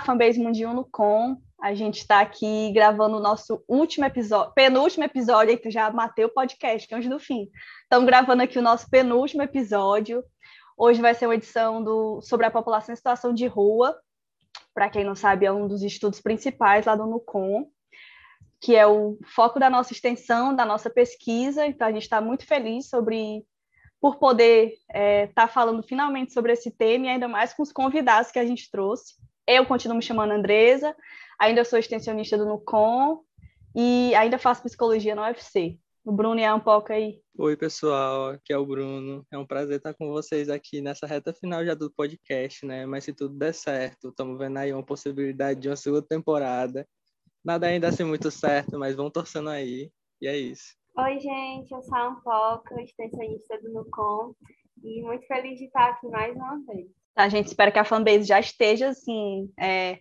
Olá, fanbase Mundial no Com. A gente está aqui gravando o nosso último episódio, penúltimo episódio, eita, já matei o podcast antes do fim. Estamos gravando aqui o nosso penúltimo episódio. Hoje vai ser uma edição do, sobre a população em situação de rua. Para quem não sabe, é um dos estudos principais lá do NUCOM, que é o foco da nossa extensão, da nossa pesquisa. Então, a gente está muito feliz sobre por poder estar é, tá falando finalmente sobre esse tema e ainda mais com os convidados que a gente trouxe. Eu continuo me chamando Andresa, ainda sou extensionista do NUCOM e ainda faço psicologia no UFC. O Bruno é um pouco aí. Oi, pessoal, aqui é o Bruno. É um prazer estar com vocês aqui nessa reta final já do podcast, né? Mas se tudo der certo, estamos vendo aí uma possibilidade de uma segunda temporada. Nada ainda assim muito certo, mas vamos torcendo aí. E é isso. Oi, gente, eu sou a Ampoca, extensionista do NUCOM, e muito feliz de estar aqui mais uma vez. A gente espera que a fanbase já esteja assim, é,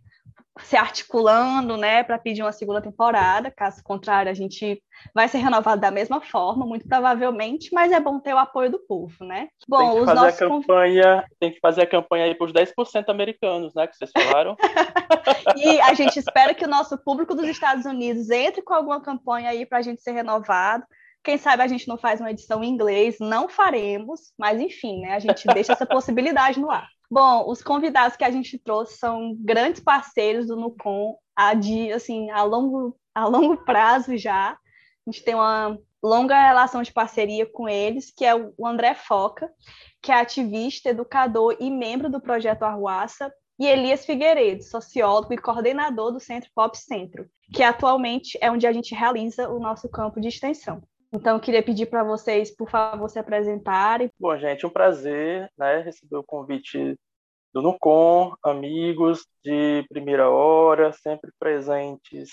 se articulando, né, para pedir uma segunda temporada. Caso contrário, a gente vai ser renovado da mesma forma, muito provavelmente, mas é bom ter o apoio do povo, né? Bom, tem que fazer a campanha, tem que fazer a campanha aí para os 10% americanos, né, que vocês falaram. e a gente espera que o nosso público dos Estados Unidos entre com alguma campanha aí para a gente ser renovado. Quem sabe a gente não faz uma edição em inglês, não faremos, mas enfim, né? A gente deixa essa possibilidade no ar. Bom, os convidados que a gente trouxe são grandes parceiros do Nucom a, de, assim, a, longo, a longo prazo já. A gente tem uma longa relação de parceria com eles, que é o André Foca, que é ativista, educador e membro do projeto Arruaça, e Elias Figueiredo, sociólogo e coordenador do Centro Pop Centro, que atualmente é onde a gente realiza o nosso campo de extensão. Então, eu queria pedir para vocês, por favor, se apresentarem. Bom, gente, um prazer né, receber o convite do NUCOM, amigos de primeira hora, sempre presentes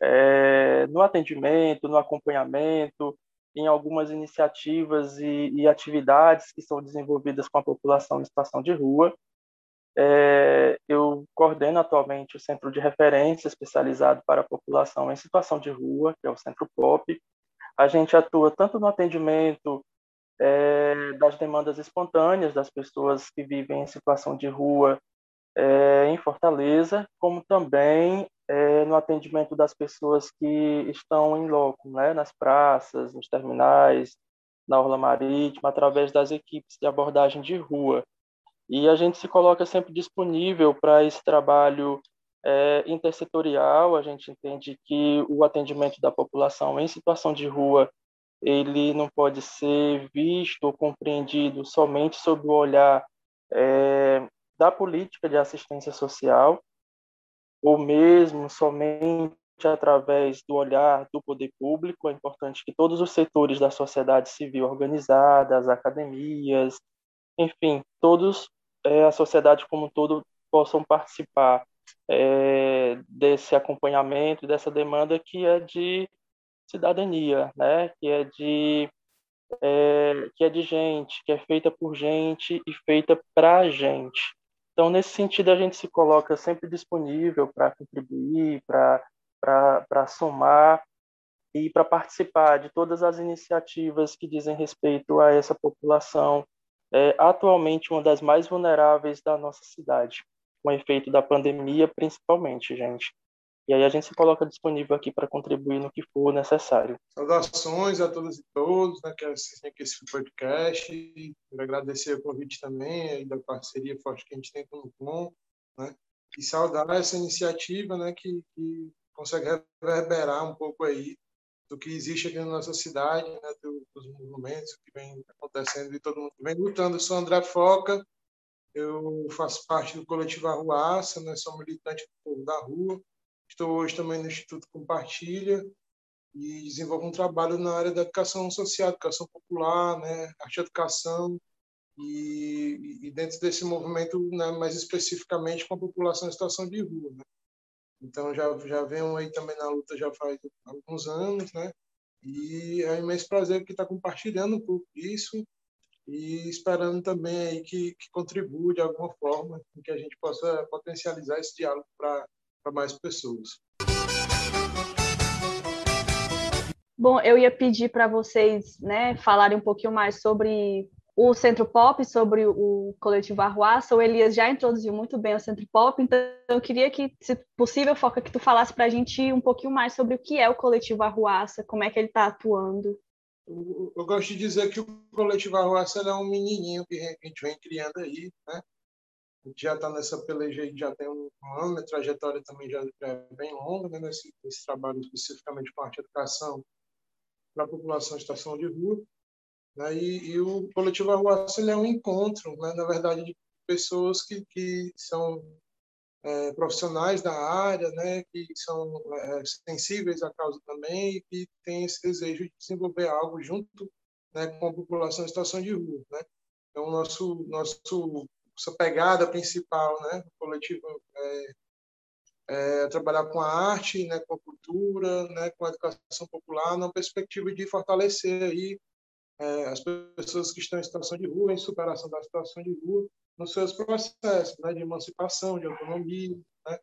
é, no atendimento, no acompanhamento, em algumas iniciativas e, e, atividades que são desenvolvidas com a população em situação de rua. É, eu coordeno atualmente o Centro de Referência especializado para a população em situação de rua, que é o Centro POP, a gente atua tanto no atendimento é, das demandas espontâneas das pessoas que vivem em situação de rua é, em Fortaleza, como também é, no atendimento das pessoas que estão em loco, né, nas praças, nos terminais, na orla marítima, através das equipes de abordagem de rua. E a gente se coloca sempre disponível para esse trabalho é, intersetorial, a gente entende que o atendimento da população em situação de rua ele não pode ser visto ou compreendido somente sob o olhar é, da política de assistência social, ou mesmo somente através do olhar do poder público. É importante que todos os setores da sociedade civil organizada, as academias, enfim, todos, é, a sociedade como um todo, possam participar é, desse acompanhamento, dessa demanda que é de cidadania, né? que é de é, que é de gente, que é feita por gente e feita para gente. Então, nesse sentido, a gente se coloca sempre disponível para contribuir, para somar e para participar de todas as iniciativas que dizem respeito a essa população, é, atualmente uma das mais vulneráveis da nossa cidade o efeito da pandemia, principalmente, gente. E aí a gente se coloca disponível aqui para contribuir no que for necessário. Saudações a todas e todos né, que assistem aqui esse podcast. Quero agradecer o convite também e da parceria forte que a gente tem com o COM, né? E saudar essa iniciativa né, que, que consegue reverberar um pouco aí do que existe aqui na nossa cidade, né, dos movimentos que vem acontecendo e todo mundo vem lutando. Eu sou André Foca, eu faço parte do coletivo Arruaça, né? sou militante do povo da rua. Estou hoje também no Instituto Compartilha e desenvolvo um trabalho na área da educação social, educação popular, né? arte educação, e, e, dentro desse movimento, né, mais especificamente com a população em situação de rua. Né? Então, já, já venho aí também na luta já faz alguns anos, né? E é um imenso prazer que está compartilhando um pouco disso e esperando também aí que, que contribua de alguma forma, que a gente possa potencializar esse diálogo para mais pessoas. Bom, eu ia pedir para vocês né, falarem um pouquinho mais sobre o Centro Pop, sobre o coletivo Arruaça. O Elias já introduziu muito bem o Centro Pop, então eu queria que, se possível, Foca, que tu falasse para a gente um pouquinho mais sobre o que é o coletivo Arruaça, como é que ele está atuando. Eu, gosto de dizer que o coletivo Arruaça é um menininho que a gente vem criando aí, né? A gente já está nessa peleja aí, já tem um ano, a trajetória também já, é bem longa, né? nesse, nesse trabalho especificamente com arte e educação para a população em situação de rua. Né? E, e, o coletivo Arruaça é um encontro, né? na verdade, de pessoas que, que são é, profissionais da área, né? que são é, sensíveis à causa também e que têm esse desejo de desenvolver algo junto né, com a população em situação de rua. Né? Então, nosso, nosso essa pegada principal, né, coletivo é, é, trabalhar com a arte, né, com a cultura, né, com a educação popular, na perspectiva de fortalecer aí é, as pessoas que estão em situação de rua, em superação da situação de rua, nos seus processos né, de emancipação, de autonomia, né,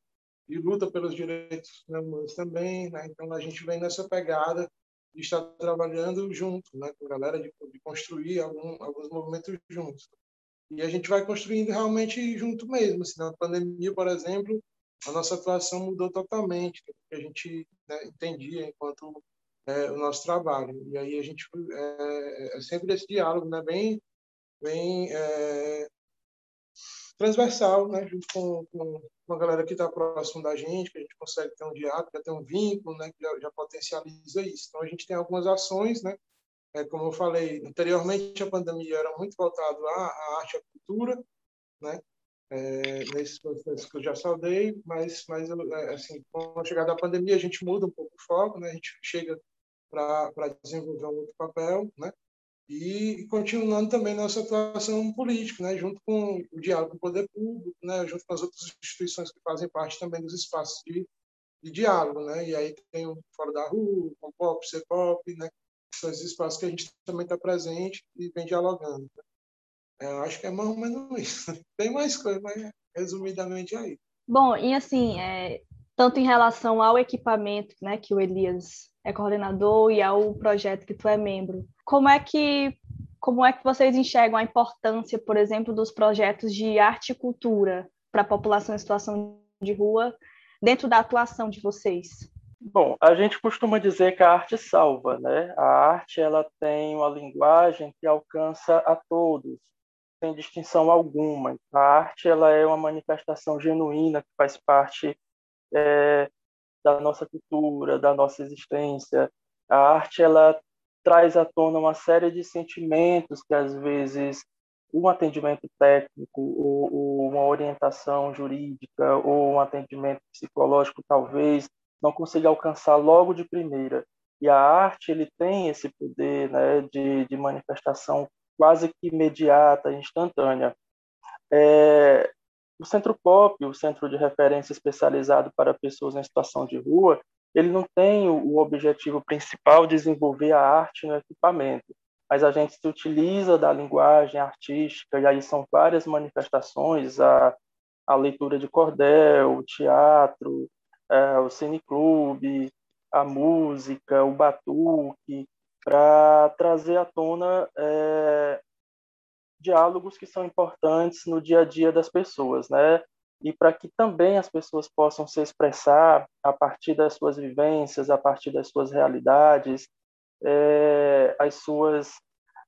e luta pelos direitos né, humanos também. Né? Então, a gente vem nessa pegada de estar trabalhando junto, né, com a galera, de, de construir algum, alguns movimentos juntos. E a gente vai construindo realmente junto mesmo. Assim, na pandemia, por exemplo, a nossa atuação mudou totalmente, do que a gente né, entendia enquanto é, o nosso trabalho. E aí a gente é, é sempre esse diálogo, né, bem, bem é, transversal, né, junto com, com, com a galera que está próximo da gente, que a gente consegue ter um diálogo, ter um vínculo, né, que já, já potencializa isso. Então a gente tem algumas ações, né, é, como eu falei anteriormente, a pandemia era muito voltado à, à arte e à cultura, né? É, nesses processos que eu já saudei, mas, mas é, assim, com a chegada da pandemia, a gente muda um pouco o foco, né? a gente chega para desenvolver um outro papel, né? E continuando também nossa atuação política, né? junto com o diálogo com o poder público, né? junto com as outras instituições que fazem parte também dos espaços de, de diálogo. Né? E aí tem o Fora da Rua, o Pop, C-Pop, né? são esses espaços que a gente também está presente e vem dialogando. É, eu acho que é mais ou menos isso. Tem mais coisa, mas resumidamente é isso. Bom, e assim, é, tanto em relação ao equipamento, né, que o Elias é coordenador e ao projeto que tu é membro, como é que como é que vocês enxergam a importância, por exemplo, dos projetos de arte e cultura para a população em situação de rua dentro da atuação de vocês? Bom, a gente costuma dizer que a arte salva, né? A arte ela tem uma linguagem que alcança a todos, sem distinção alguma. A arte ela é uma manifestação genuína que faz parte é, da nossa cultura, da nossa existência. A arte ela traz à tona uma série de sentimentos que às vezes um atendimento técnico ou, ou uma orientação jurídica ou um atendimento psicológico talvez não consiga alcançar logo de primeira. E a arte ele tem esse poder né, de, de manifestação quase que imediata, instantânea. É, o Centro Pop, o Centro de Referência Especializado para Pessoas em Situação de Rua, ele não tem o objetivo principal de desenvolver a arte no equipamento, mas a gente se utiliza da linguagem artística, e aí são várias manifestações, a, a leitura de cordel, o teatro, é, o cineclube, a música, o batuque, para trazer à tona é, diálogos que são importantes no dia a dia das pessoas, né? E para que também as pessoas possam se expressar a partir das suas vivências, a partir das suas realidades, é, as suas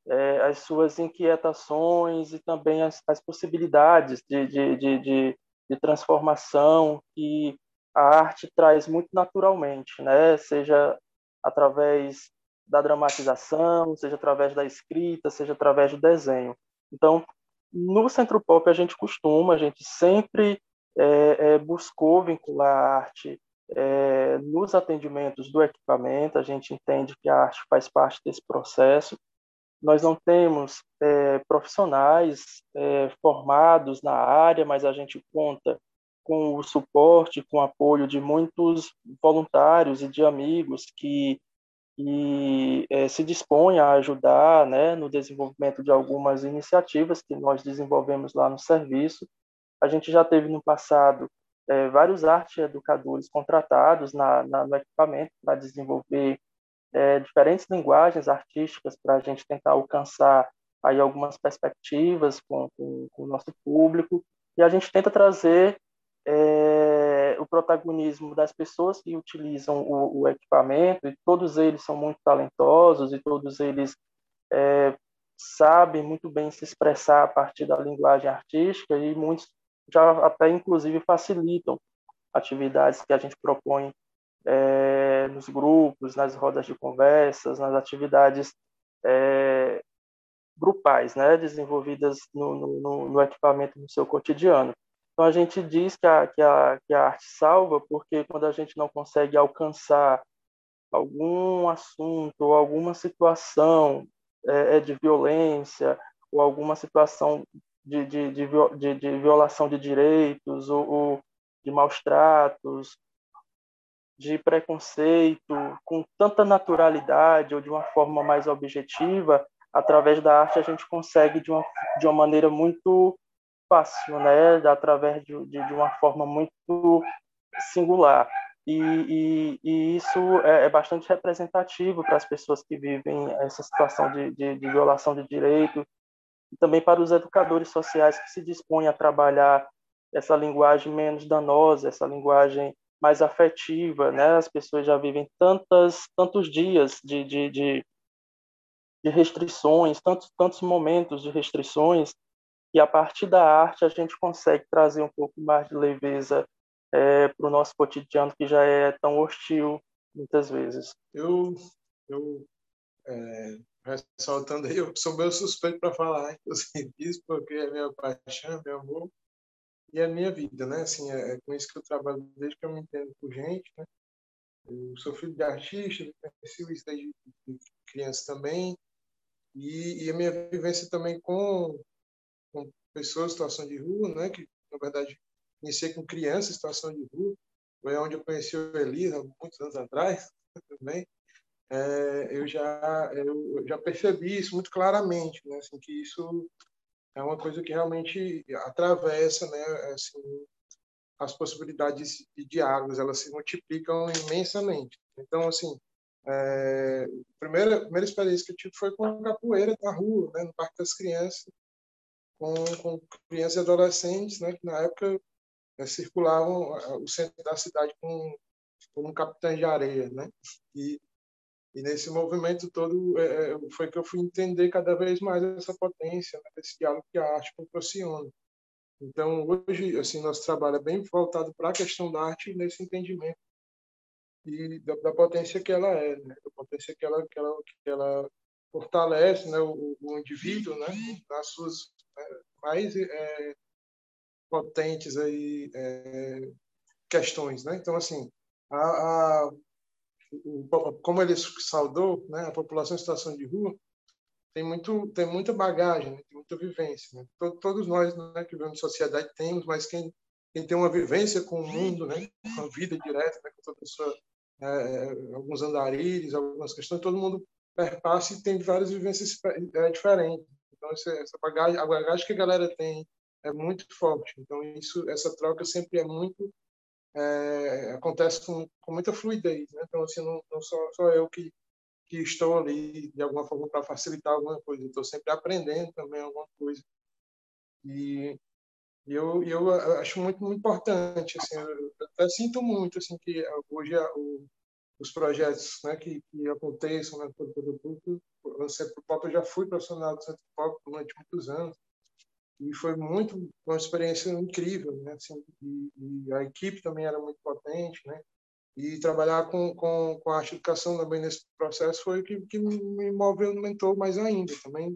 é, as suas inquietações e também as, as possibilidades de, de, de, de, de transformação que a arte traz muito naturalmente, né? Seja através da dramatização, seja através da escrita, seja através do desenho. Então, no Centro Pop a gente costuma, a gente sempre é, é, buscou vincular a arte é, nos atendimentos do equipamento. A gente entende que a arte faz parte desse processo. Nós não temos é, profissionais é, formados na área, mas a gente conta com o suporte, com o apoio de muitos voluntários e de amigos que, que é, se dispõem a ajudar né, no desenvolvimento de algumas iniciativas que nós desenvolvemos lá no serviço. A gente já teve no passado é, vários arte educadores contratados na, na no equipamento para desenvolver é, diferentes linguagens artísticas para a gente tentar alcançar aí algumas perspectivas com, com, com o nosso público e a gente tenta trazer é, o protagonismo das pessoas que utilizam o, o, equipamento e todos eles são muito talentosos e todos eles é, sabem muito bem se expressar a partir da linguagem artística e muitos já até inclusive facilitam atividades que a gente propõe é, nos grupos, nas rodas de conversas, nas atividades é, grupais, né, desenvolvidas no, no, no, equipamento no seu cotidiano. Então a gente diz que a, que, a, que a arte salva porque quando a gente não consegue alcançar algum assunto ou alguma situação é, é de violência ou alguma situação de, de, de, de, de violação de direitos ou, ou de maus tratos de preconceito com tanta naturalidade ou de uma forma mais objetiva, através da arte a gente consegue de uma, de uma maneira muito fácil, né? através de, de, de uma forma muito singular. E, e, e isso é, é, bastante representativo para as pessoas que vivem essa situação de, de, de violação de direito, e também para os educadores sociais que se dispõem a trabalhar essa linguagem menos danosa, essa linguagem mais afetiva, né? As pessoas já vivem tantas, tantos dias de, de, de, de restrições, tantos, tantos momentos de restrições, e a partir da arte a gente consegue trazer um pouco mais de leveza é, para o nosso cotidiano que já é tão hostil muitas vezes. Eu, eu é, ressaltando aí, eu sou meio suspeito para falar, inclusive isso, porque é minha paixão, meu amor, e a minha vida, né? Assim, é, é, com isso que eu trabalho desde que eu me entendo por gente, né? Eu sou filho de artista, conheci isso desde criança também, e, e, a minha vivência também com, com pessoas em situação de rua, né? Que, na verdade, iniciei com crianças em situação de rua, foi onde eu conheci o Elias, há muitos anos atrás, também. É, eu já eu já percebi isso muito claramente, né? Assim, que isso é uma coisa que realmente atravessa né, assim, as possibilidades de diálogos, elas se multiplicam imensamente. Então, assim, é, a primeira, primeira experiência que eu tive foi com a capoeira na rua, né, no Parque das Crianças, com, com crianças e adolescentes, né, que na época é, circulavam o centro da cidade com, com um capitão de areia, né, e e nesse movimento todo é, foi que eu fui entender cada vez mais essa potência, né, desse diálogo que a arte proporciona. Então, hoje, assim, nosso trabalho é bem voltado para a questão da arte nesse entendimento e da, da, potência que ela é, né? da potência que ela, que ela, que ela fortalece né? o, o indivíduo né? nas suas né? Mais é, potentes aí, é, questões. Né? Então, assim, a, a como ele saudou, né, a população em situação de rua tem muito tem muita bagagem, né, tem muita vivência. Né? Todos nós né, que vivemos em sociedade temos, mas quem, quem tem uma vivência com o mundo, né, com a vida direta, né, com toda a sua, é, é alguns andarilhos, algumas questões, todo mundo perpassa e tem várias vivências é, diferentes. Então essa, essa bagagem, a bagagem que a galera tem é muito forte. Então isso, essa troca sempre é muito é, acontece com, com, muita fluidez. Né? Então, assim, não, não sou só eu que, que estou ali de alguma forma para facilitar alguma coisa, estou sempre aprendendo também alguma coisa. E, e eu, eu acho muito, muito importante. Assim, eu até sinto muito assim, que hoje o, os projetos né, que, que aconteçam né, Cultura Pública, o Centro Pop, eu já fui profissional do Centro Pop durante muitos anos e foi muito uma experiência incrível, né? Assim, e, e, a equipe também era muito potente, né? E trabalhar com, com, com a arte educação também nesse processo foi o que, que me movimentou mais ainda. Também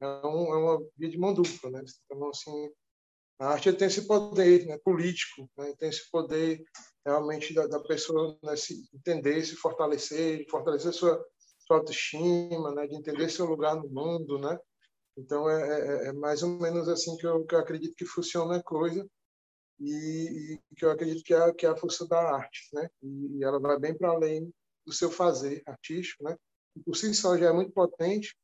é, um, é uma via de mão dupla, né? Então, assim, a arte tem esse poder né, político, né? tem esse poder realmente da, da pessoa né, se entender, se fortalecer, fortalecer sua, sua autoestima, né, de entender seu lugar no mundo, né? Então, é, é, é, mais ou menos assim que eu, que eu acredito que funciona a coisa e, e, que eu acredito que é, que é a força da arte, né? E, e ela vai bem para além do seu fazer artístico, né? E por si só já é muito potente,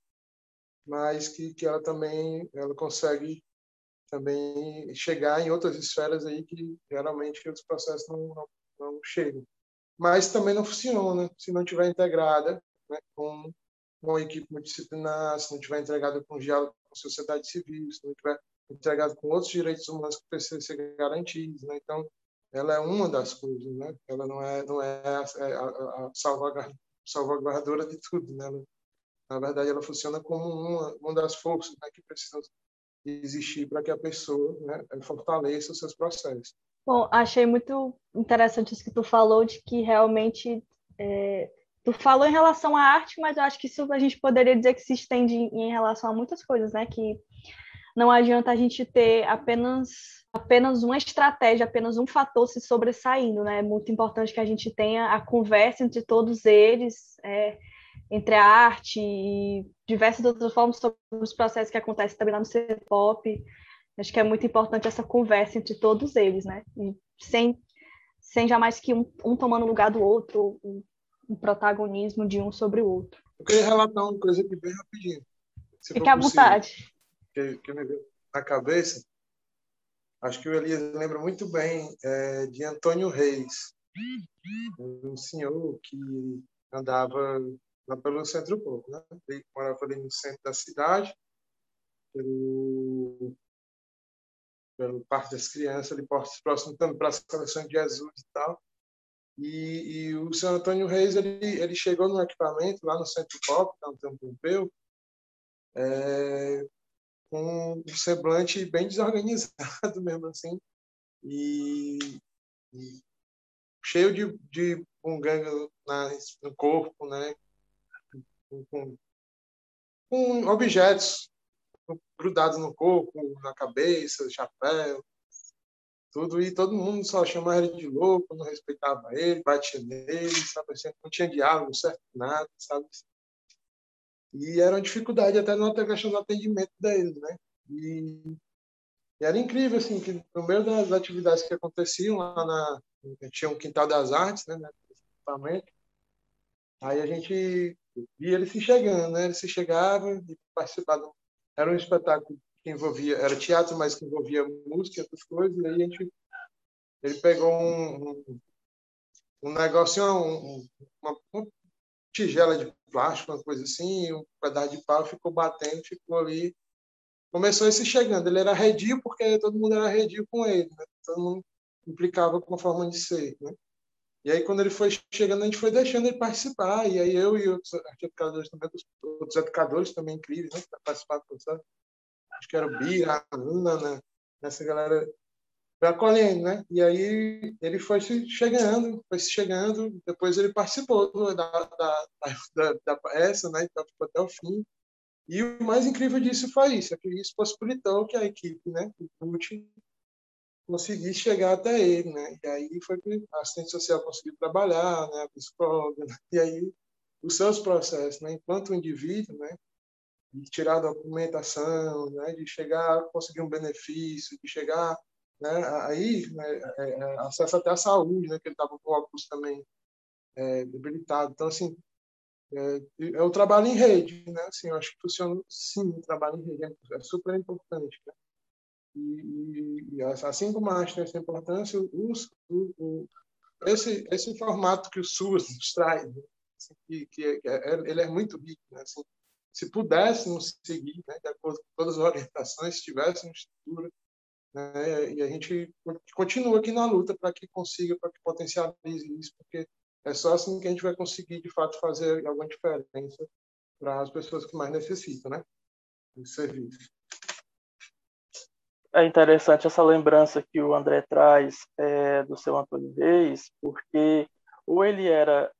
mas que, que ela também ela consegue também chegar em outras esferas aí que geralmente os processos não, não, não chegam. Mas também não funciona se não tiver integrada né, com uma equipe multidisciplinar, se não tiver entregada com diálogo com sociedade civil, se não tiver entregada com outros direitos humanos que precisam ser garantidos, né? Então, ela é uma das coisas, né? Ela não é não é a, é a, a salvaguardadora de tudo, né? Ela, na verdade, ela funciona como uma, uma das forças né, que precisam existir para que a pessoa né, fortaleça os seus processos. Bom, achei muito interessante isso que tu falou, de que realmente é, tu falou em relação à arte, mas eu acho que isso a gente poderia dizer que se estende em relação a muitas coisas, né? Que não adianta a gente ter apenas apenas uma estratégia, apenas um fator se sobressaindo, né? É muito importante que a gente tenha a conversa entre todos eles, é, entre a arte e diversas outras formas sobre os processos que acontecem também lá no C-pop. Acho que é muito importante essa conversa entre todos eles, né? E sem, sem jamais que um, um tomando lugar do outro, um, um, protagonismo de um sobre o outro. Eu queria relatar uma coisa aqui bem rapidinho. Fique à vontade. Que, que me veio na cabeça. Acho que o Elias lembra muito bem é, de Antônio Reis, um senhor que andava lá pelo centro pouco, né? Ele morava ali no centro da cidade, pelo pelo Parque das Crianças, ali próximo também para a Seleção de Jesus e tal. E, e, o São Antônio Reis ele, ele chegou no equipamento lá no Centro Pop, no Antônio Pompeu, é, com um semblante bem desorganizado mesmo assim, e, e cheio de, de bunganga no corpo, né? Com, com objetos grudados no corpo, na cabeça, chapéu, tudo, e todo mundo só chamava ele de louco, não respeitava ele, batia nele, sabe não tinha diálogo certo, nada, sabe? E era uma dificuldade até na questão do atendimento dele, né? E, e, era incrível, assim, que no meio das atividades que aconteciam lá na... Tinha um Quintal das Artes, né? Equipamento. Aí a gente via ele se chegando, né? Ele se chegava e participava era um espetáculo que envolvia, era teatro, mas que envolvia música e outras coisas, e aí a gente, ele pegou um, um, um negocinho, um, uma, uma, tigela de plástico, uma coisa assim, um pedaço de pau, ficou batendo, ficou ali, começou a se chegando, ele era redio porque todo mundo era redio com ele, né? todo mundo implicava com a forma de ser, né? E aí, quando ele foi chegando, a gente foi deixando ele participar. E aí, eu e outros educadores também, outros educadores também incríveis, né? Para participar do processo. Acho que era o Bira, a Ana, né? Essa galera foi acolhendo, né? E aí, ele foi se chegando, foi se chegando. Depois, ele participou da, da, da, da peça, né? Então, ficou até o fim. E o mais incrível disso foi isso, é que isso possibilitou que a equipe, né? O consegui chegar até ele, né? E aí foi que a assistente social conseguiu trabalhar, né? A psicóloga, né? e aí os seus processos, né? Enquanto indivíduo, né? De tirar a documentação, né? De chegar conseguir um benefício, de chegar, né? Aí, né? É, é, acesso até à saúde, né? Que ele estava com óculos também é, debilitado. Então, assim, é, é, o trabalho em rede, né? Assim, eu acho que funciona, sim, o trabalho em rede é super importante, né? E, e, assim como a arte tem essa importância, o, o, o, esse, esse formato que o SUS nos traz, né? assim, que, que é, é, ele é muito rico. Né? Assim, se pudéssemos seguir né, de acordo com todas as orientações, se tivéssemos estrutura, né, e a gente continua aqui na luta para que consiga, para que potencialize isso, porque é só assim que a gente vai conseguir, de fato, fazer alguma diferença para as pessoas que mais necessitam né, de serviço é interessante essa lembrança que o André traz é, do seu Antônio Reis, porque ou ele era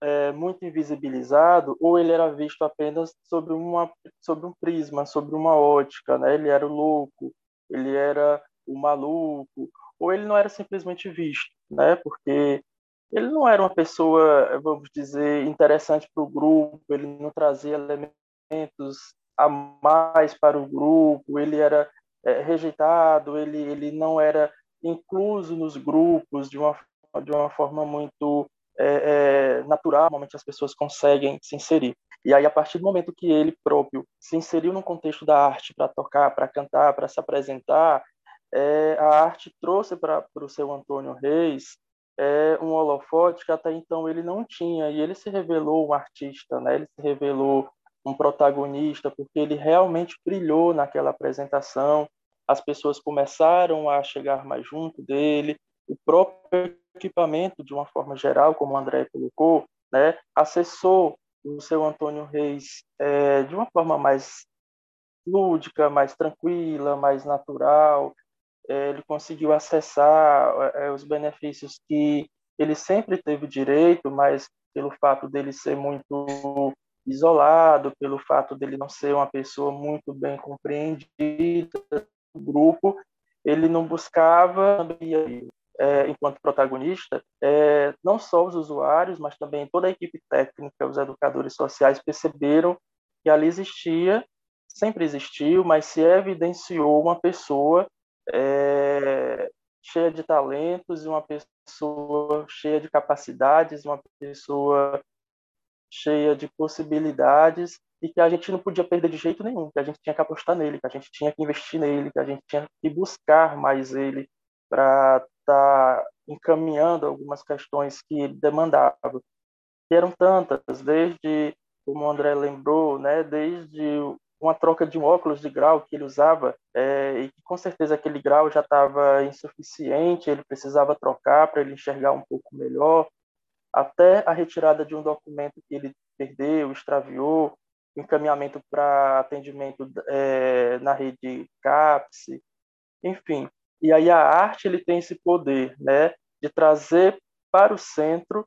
é, muito invisibilizado, ou ele era visto apenas sobre, uma, sobre um prisma, sobre uma ótica. Né? Ele era o louco, ele era o maluco, ou ele não era simplesmente visto, né? porque ele não era uma pessoa, vamos dizer, interessante para o grupo, ele não trazia elementos a mais para o grupo, ele era é, rejeitado, ele, ele não era incluso nos grupos de uma, de uma forma muito é, é, natural, normalmente as pessoas conseguem se inserir. E aí, a partir do momento que ele próprio se inseriu no contexto da arte para tocar, para cantar, para se apresentar, é, a arte trouxe para o seu Antônio Reis é, um holofote que até então ele não tinha, e ele se revelou um artista, né? ele se revelou um protagonista, porque ele realmente brilhou naquela apresentação. As pessoas começaram a chegar mais junto dele. O próprio equipamento, de uma forma geral, como o André colocou, né, acessou o seu Antônio Reis é, de uma forma mais lúdica, mais tranquila, mais natural. É, ele conseguiu acessar é, os benefícios que ele sempre teve direito, mas pelo fato dele ser muito isolado, pelo fato dele não ser uma pessoa muito bem compreendida no grupo, ele não buscava é, enquanto protagonista, é, não só os usuários, mas também toda a equipe técnica, os educadores sociais perceberam que ali existia, sempre existiu, mas se evidenciou uma pessoa é, cheia de talentos, uma pessoa cheia de capacidades, uma pessoa cheia de possibilidades e que a gente não podia perder de jeito nenhum, que a gente tinha que apostar nele, que a gente tinha que investir nele, que a gente tinha que buscar mais ele para estar tá encaminhando algumas questões que ele demandava. E eram tantas, desde, como o André lembrou, né, desde uma troca de um óculos de grau que ele usava é, e que com certeza aquele grau já estava insuficiente, ele precisava trocar para ele enxergar um pouco melhor, até a retirada de um documento que ele perdeu, extraviou, encaminhamento para atendimento é, na rede CAPS, enfim. E aí a arte ele tem esse poder, né, de trazer para o centro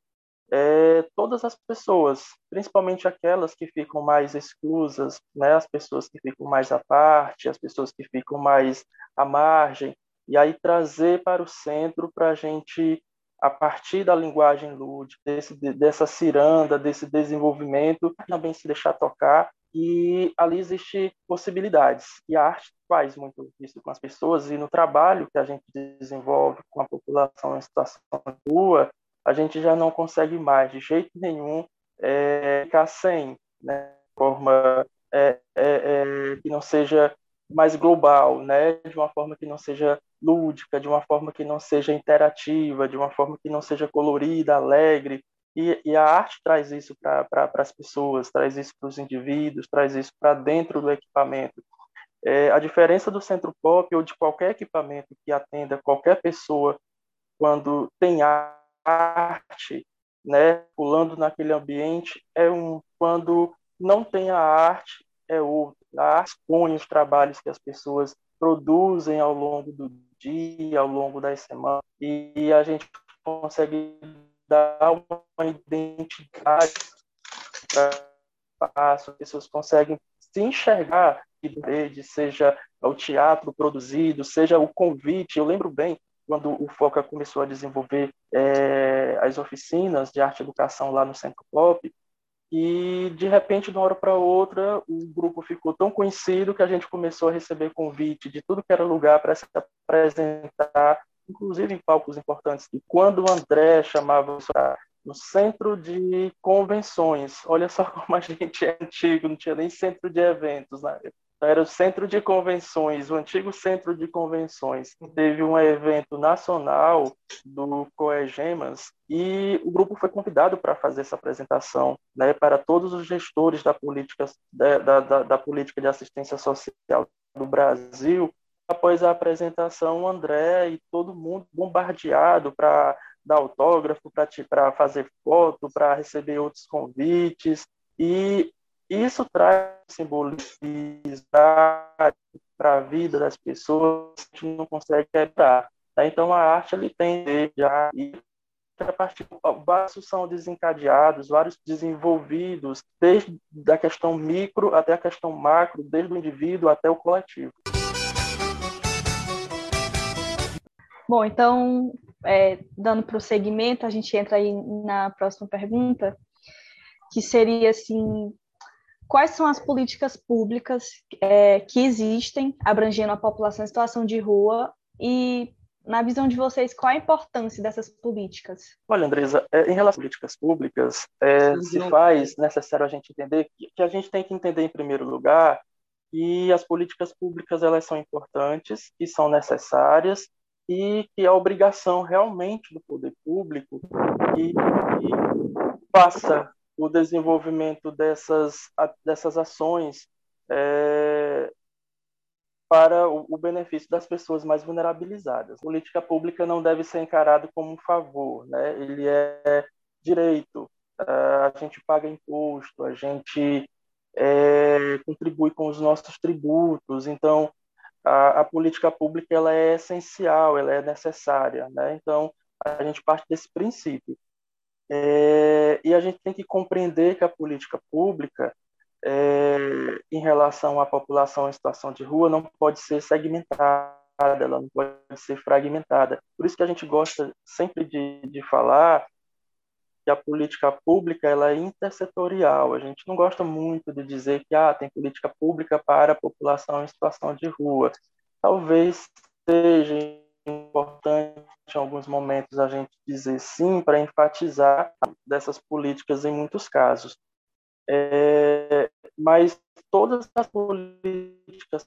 é, todas as pessoas, principalmente aquelas que ficam mais exclusas, né, as pessoas que ficam mais à parte, as pessoas que ficam mais à margem, e aí trazer para o centro para a gente, a partir da linguagem lúdica, desse, dessa ciranda, desse desenvolvimento, também se deixar tocar e ali existe possibilidades. E a arte faz muito isso com as pessoas e no trabalho que a gente desenvolve com a população em situação de rua, a gente já não consegue mais, de jeito nenhum, é, ficar sem, né? Forma é, é, é, que não seja mais global, né? De uma forma que não seja lúdica, de uma forma que não seja interativa, de uma forma que não seja colorida, alegre. E, e a arte traz isso para pra, as pessoas, traz isso para os indivíduos, traz isso para dentro do equipamento. É, a diferença do centro pop ou de qualquer equipamento que atenda qualquer pessoa quando tem arte né, pulando naquele ambiente, é um quando não tem a arte, é outro. A arte expõe os trabalhos que as pessoas produzem ao longo do dia, ao longo das semanas, e a gente consegue dar uma identidade para as pessoas conseguem se enxergar de seja o teatro produzido, seja o convite. Eu lembro bem quando o FOCA começou a desenvolver é, as oficinas de arte e educação lá no Centro Pop, e de repente, de uma hora para outra, o grupo ficou tão conhecido que a gente começou a receber convite de tudo que era lugar para se apresentar, inclusive em palcos importantes. E quando o André chamava no centro de convenções, olha só como a gente é antigo, não tinha nem centro de eventos na época. Era o centro de convenções, o antigo centro de convenções. Teve um evento nacional do Coegemas e o grupo foi convidado para fazer essa apresentação né, para todos os gestores da política, da, da, da política de assistência social do Brasil. Após a apresentação, o André e todo mundo bombardeado para dar autógrafo, para fazer foto, para receber outros convites. E isso traz simbolismo para a vida das pessoas que a gente não consegue quebrar. Tá? Então, a arte ele tem já e a partir vários são desencadeados, vários desenvolvidos, desde a questão micro até a questão macro, desde o indivíduo até o coletivo. Bom, então, é, dando prosseguimento, a gente entra aí na próxima pergunta, que seria assim, quais são as políticas públicas é, que existem abrangendo a população em situação de rua e na visão de vocês, qual a importância dessas políticas? Olha, Andresa, é, em relação às políticas públicas, é, se faz necessário a gente entender que a gente tem que entender, em primeiro lugar, que as políticas públicas elas são importantes, e são necessárias, e que a obrigação realmente do poder público que, que faça o desenvolvimento dessas, dessas ações é, para o, benefício das pessoas mais vulnerabilizadas. A política pública não deve ser encarado como um favor, né? ele é direito, é, a gente paga imposto, a gente é, contribui com os nossos tributos, então a, a, política pública ela é essencial, ela é necessária, né? Então a gente parte desse princípio é, e a gente tem que compreender que a política pública é, em relação à população em situação de rua não pode ser segmentada, ela não pode ser fragmentada. Por isso que a gente gosta sempre de, de falar que a política pública ela é intersetorial. A gente não gosta muito de dizer que ah, tem política pública para a população em situação de rua. Talvez seja importante em alguns momentos a gente dizer sim para enfatizar dessas políticas em muitos casos. É, mas todas as políticas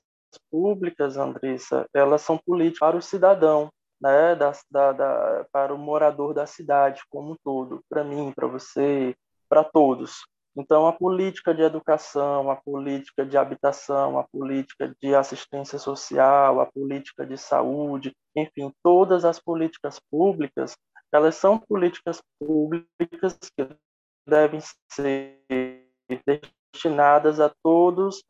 públicas, Andressa, elas são políticas para o cidadão, né, da, da, da, para o morador da cidade como um todo, para mim, para você, para todos. Então, a política de educação, a política de habitação, a política de assistência social, a política de saúde, enfim, todas as políticas públicas, elas são políticas públicas que devem ser destinadas a todos,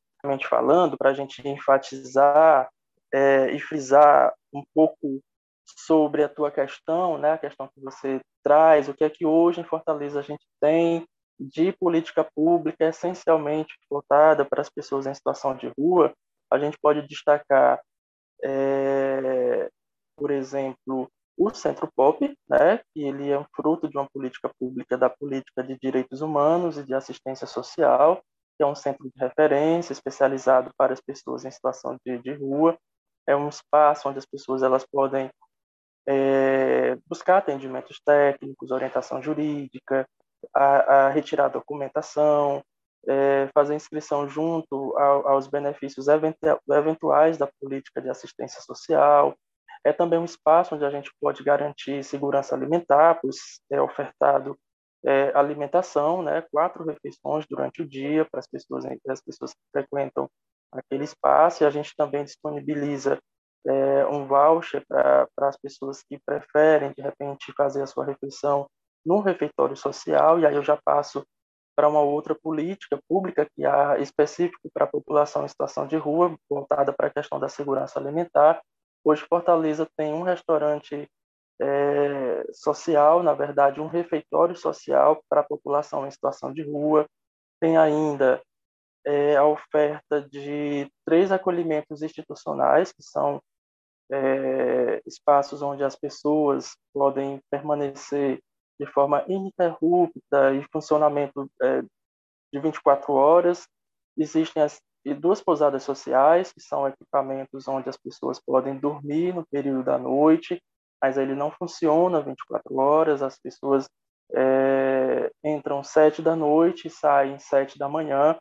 falando, para a gente enfatizar é, e frisar um pouco sobre a tua questão, né, a questão que você traz, o que é que hoje em Fortaleza a gente tem de política pública essencialmente voltada para as pessoas em situação de rua, a gente pode destacar, é, por exemplo, o Centro Pop, né, que ele é um fruto de uma política pública da política de direitos humanos e de assistência social, que é um centro de referência especializado para as pessoas em situação de, de rua. É um espaço onde as pessoas elas podem é, buscar atendimentos técnicos, orientação jurídica, a, a retirar documentação, é, fazer inscrição junto ao, aos benefícios eventuais da política de assistência social. É também um espaço onde a gente pode garantir segurança alimentar, pois é ofertado é, alimentação, né, quatro refeições durante o dia para as pessoas, as pessoas que frequentam aquele espaço. E a gente também disponibiliza é, um voucher para as pessoas que preferem, de repente, fazer a sua refeição no refeitório social, e aí eu já passo para uma outra política pública que é específico para a população em situação de rua, voltada para a questão da segurança alimentar. Hoje, Fortaleza tem um restaurante é, social, na verdade, um refeitório social para a população em situação de rua. Tem ainda é, a oferta de três acolhimentos institucionais, que são é, espaços onde as pessoas podem permanecer de forma ininterrupta e funcionamento é, de 24 horas. Existem as duas pousadas sociais, que são equipamentos onde as pessoas podem dormir no período da noite, mas ele não funciona 24 horas, as pessoas é, entram sete da noite e saem sete da manhã,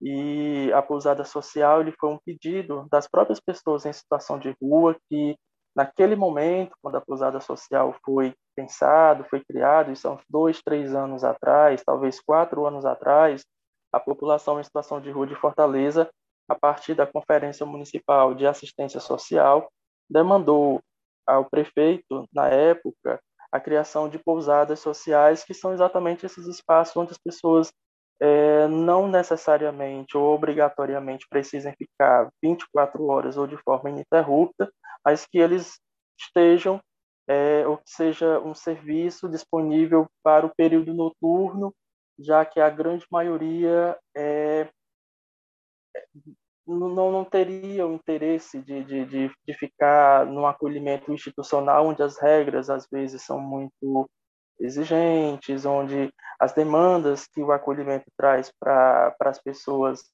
e a pousada social ele foi um pedido das próprias pessoas em situação de rua que naquele momento quando a pousada social foi pensado foi criado isso há dois três anos atrás talvez quatro anos atrás a população em situação de rua de Fortaleza a partir da conferência municipal de assistência social demandou ao prefeito na época a criação de pousadas sociais que são exatamente esses espaços onde as pessoas é, não necessariamente ou obrigatoriamente precisem ficar 24 horas ou de forma ininterrupta, mas que eles estejam, é, ou que seja um serviço disponível para o período noturno, já que a grande maioria é, não, não teria o interesse de, de, de, de ficar num acolhimento institucional, onde as regras às vezes são muito exigentes, onde as demandas que o acolhimento traz para as pessoas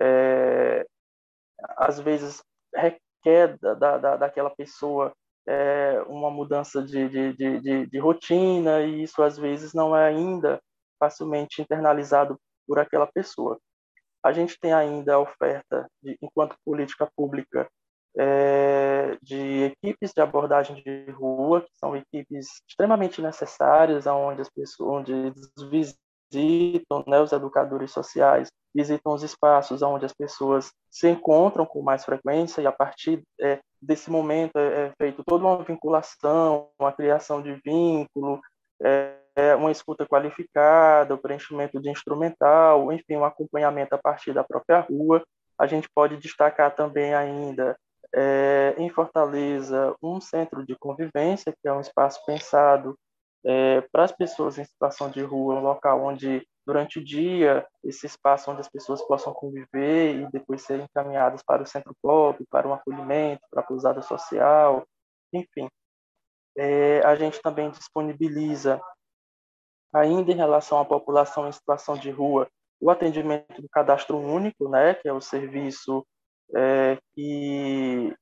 é, às vezes requer da, da, daquela pessoa é, uma mudança de, de, de, de, rotina e isso às vezes não é ainda facilmente internalizado por aquela pessoa. A gente tem ainda a oferta, de, enquanto política pública, é, de equipes de abordagem de rua, que são equipes extremamente necessárias, onde as pessoas, onde os visitam, né, os educadores sociais visitam os espaços onde as pessoas se encontram com mais frequência e a partir é, desse momento é, é feito toda uma vinculação, uma criação de vínculo, é, é, uma escuta qualificada, o preenchimento de instrumental, enfim, um acompanhamento a partir da própria rua. A gente pode destacar também ainda é, em Fortaleza um centro de convivência, que é um espaço pensado é, para as pessoas em situação de rua, um local onde durante o dia esse espaço onde as pessoas possam conviver e depois serem encaminhadas para o centro pop, para um acolhimento, para a pousada social, enfim. É, a gente também disponibiliza ainda em relação à população em situação de rua, o atendimento do cadastro único, né, que é o serviço é, que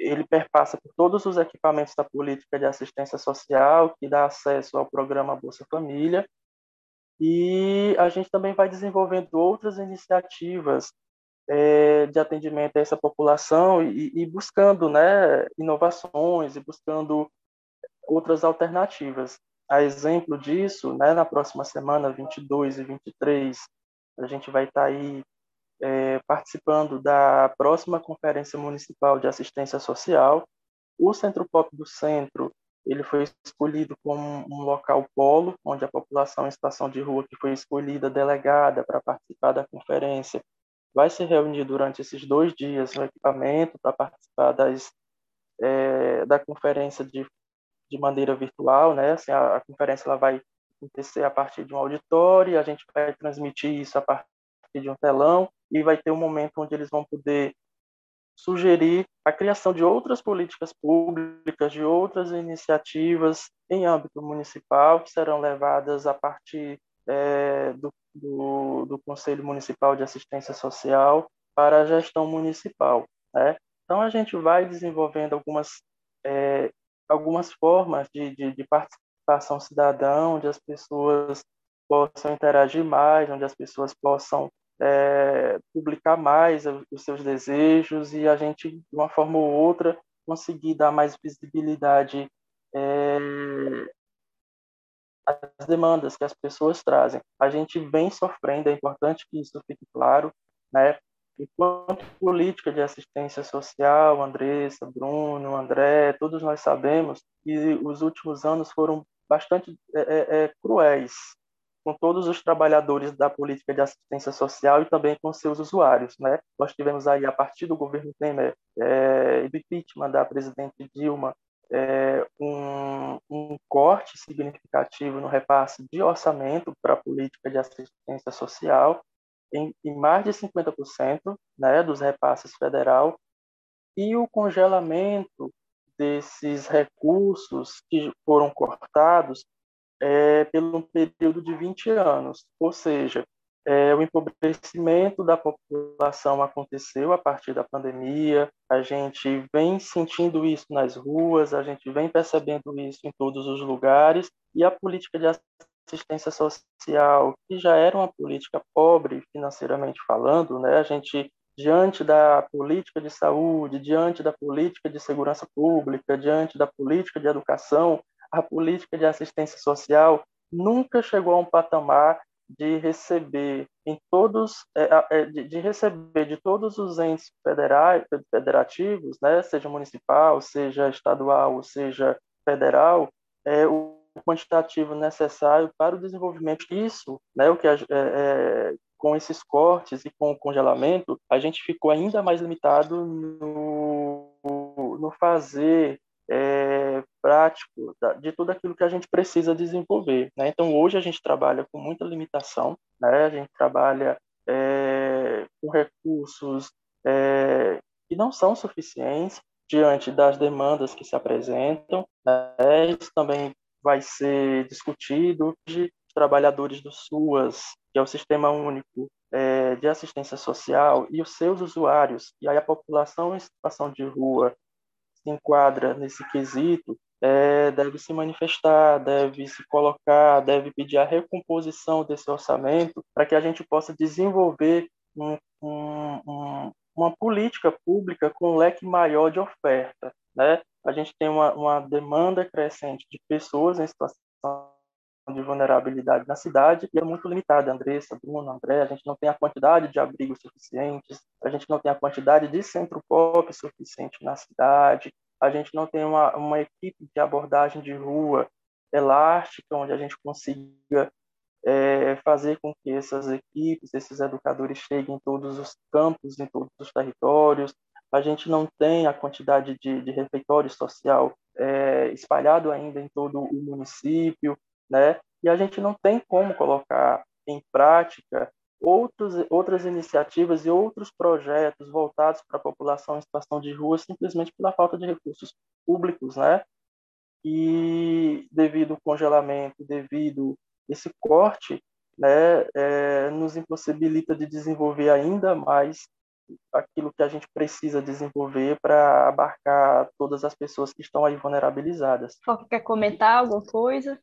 ele perpassa por todos os equipamentos da política de assistência social, que dá acesso ao programa Bolsa Família, e a gente também vai desenvolvendo outras iniciativas é, de atendimento a essa população e, e buscando né, inovações e buscando outras alternativas. A exemplo disso, né, na próxima semana, 22 e 23, a gente vai estar tá aí é, participando da próxima Conferência Municipal de Assistência Social. O Centro Pop do Centro ele foi escolhido como um local polo, onde a população em situação de rua que foi escolhida, delegada para participar da conferência, vai se reunir durante esses dois dias no equipamento para participar das, é, da conferência de de maneira virtual, né? Assim, a, a conferência ela vai acontecer a partir de um auditório, a gente vai transmitir isso a partir de um telão e vai ter um momento onde eles vão poder sugerir a criação de outras políticas públicas, de outras iniciativas em âmbito municipal que serão levadas a partir é, do, do, do, Conselho Municipal de Assistência Social para a gestão municipal. Né? Então, a gente vai desenvolvendo algumas é, algumas formas de, de, de participação cidadã, onde as pessoas possam interagir mais, onde as pessoas possam é, publicar mais os seus desejos e a gente, de uma forma ou outra, conseguir dar mais visibilidade é, às demandas que as pessoas trazem. A gente vem sofrendo, é importante que isso fique claro, né? Enquanto política de assistência social, Andressa, Bruno, André, todos nós sabemos que os últimos anos foram bastante é, é, é, cruéis com todos os trabalhadores da política de assistência social e também com seus usuários. Né? Nós tivemos aí, a partir do governo Temer é, do impeachment da presidente Dilma, é, um, um, corte significativo no repasse de orçamento para a política de assistência social em, em mais de 50% né, dos repasses federal e o congelamento desses recursos que foram cortados é, pelo período de 20 anos, ou seja, é, o empobrecimento da população aconteceu a partir da pandemia, a gente vem sentindo isso nas ruas, a gente vem percebendo isso em todos os lugares, e a política de assistência social, que já era uma política pobre financeiramente falando, né? A gente diante da política de saúde, diante da política de segurança pública, diante da política de educação, a política de assistência social nunca chegou a um patamar de receber em todos é, é, de receber de todos os entes federais federativos né seja municipal seja estadual seja federal é, o quantitativo necessário para o desenvolvimento. Isso, né, o que é, é, com esses cortes e com o congelamento, a gente ficou ainda mais limitado no, no fazer é, prático de tudo aquilo que a gente precisa desenvolver. Né? Então, hoje a gente trabalha com muita limitação, né? a gente trabalha é, com recursos é, que não são suficientes diante das demandas que se apresentam. Né? Isso também vai ser discutido. Os trabalhadores do SUAS, que é o Sistema Único é, de Assistência Social, e os seus usuários, e aí a população em situação de rua se enquadra nesse quesito, é, deve se manifestar, deve se colocar, deve pedir a recomposição desse orçamento para que a gente possa desenvolver um, um, um, uma política pública com um leque maior de oferta, né? a gente tem uma, uma demanda crescente de pessoas em situação de vulnerabilidade na cidade e é muito limitada. Andressa, Bruno, André, a gente não tem a quantidade de abrigos suficientes, a gente não tem a quantidade de centro pop suficiente na cidade, a gente não tem uma, uma equipe de abordagem de rua elástica, onde a gente consiga é, fazer com que essas equipes, esses educadores cheguem em todos os campos, em todos os territórios. A gente não tem a quantidade de, de refeitório social é, espalhado ainda em todo o município, né? E a gente não tem como colocar em prática outros, outras iniciativas e outros projetos voltados para a população em situação de rua simplesmente pela falta de recursos públicos, né? E devido ao congelamento, devido esse corte, né, é, nos impossibilita de desenvolver ainda mais aquilo que a gente precisa desenvolver para abarcar todas as pessoas que estão aí vulnerabilizadas. Quer comentar alguma coisa?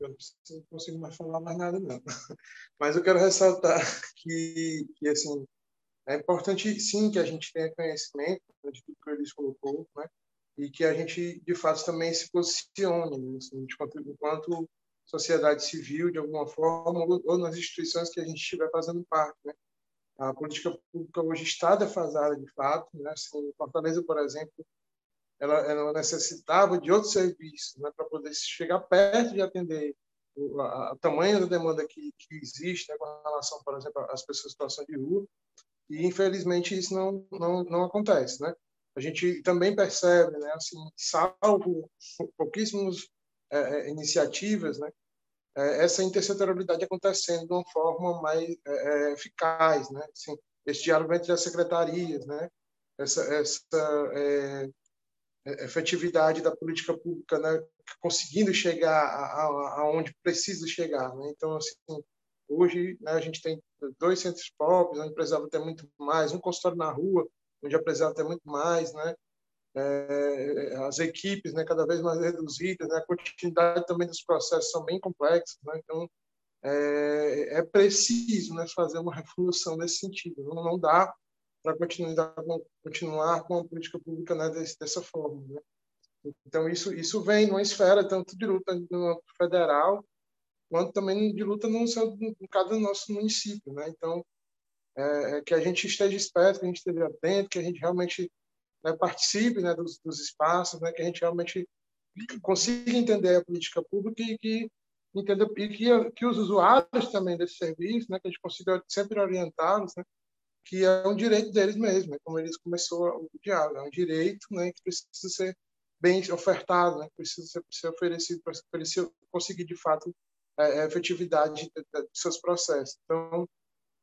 Eu não consigo mais falar mais nada, não. Mas eu quero ressaltar que, que assim, é importante, sim, que a gente tenha conhecimento né, de tudo que o Elis colocou, né? E que a gente, de fato, também se posicione, né? assim, enquanto, sociedade civil, de alguma forma, ou nas instituições que a gente estiver fazendo parte, né? A política pública hoje está defasada, de fato. Né? Assim, Fortaleza, por exemplo, ela, ela necessitava de outros serviços né, para poder chegar perto de atender o a, a tamanho da demanda que, que existe né, com relação, por exemplo, às pessoas em situação de rua. E, infelizmente, isso não, não, não acontece. Né? A gente também percebe, né, assim, salvo pouquíssimas é, é, iniciativas, né, é, essa intersetorialidade acontecendo de uma forma mais é, é, eficaz, né? Assim, esse diálogo entre as secretarias, né? Essa, essa é, efetividade da política pública, né? Conseguindo chegar aonde precisa chegar, né? Então, assim, hoje né, a gente tem dois centros pobres, onde precisava ter muito mais, um consultório na rua, onde precisava ter muito mais, né? é, as equipes né, cada vez mais reduzidas, né, a continuidade também dos processos são bem complexos, né, então é, é, preciso né, fazer uma revolução nesse sentido. Não, não dá para continuar, com a política pública né, dessa forma. Né? Então isso isso vem numa esfera tanto de luta no federal quanto também de luta no, no nosso município, né? Então é, é, que a gente esteja esperto, que a gente esteja atento, que a gente realmente né, participe né, dos, dos, espaços, né, que a gente realmente consiga entender a política pública e que entenda e que, que os usuários também desse serviço, né, que a gente consiga sempre orientá-los, né, que é um direito deles mesmo, né, como eles começou o diálogo, é um direito, né, que precisa ser bem ofertado, né, precisa ser, ser oferecido para conseguir de fato é, a efetividade dos seus processos. Então,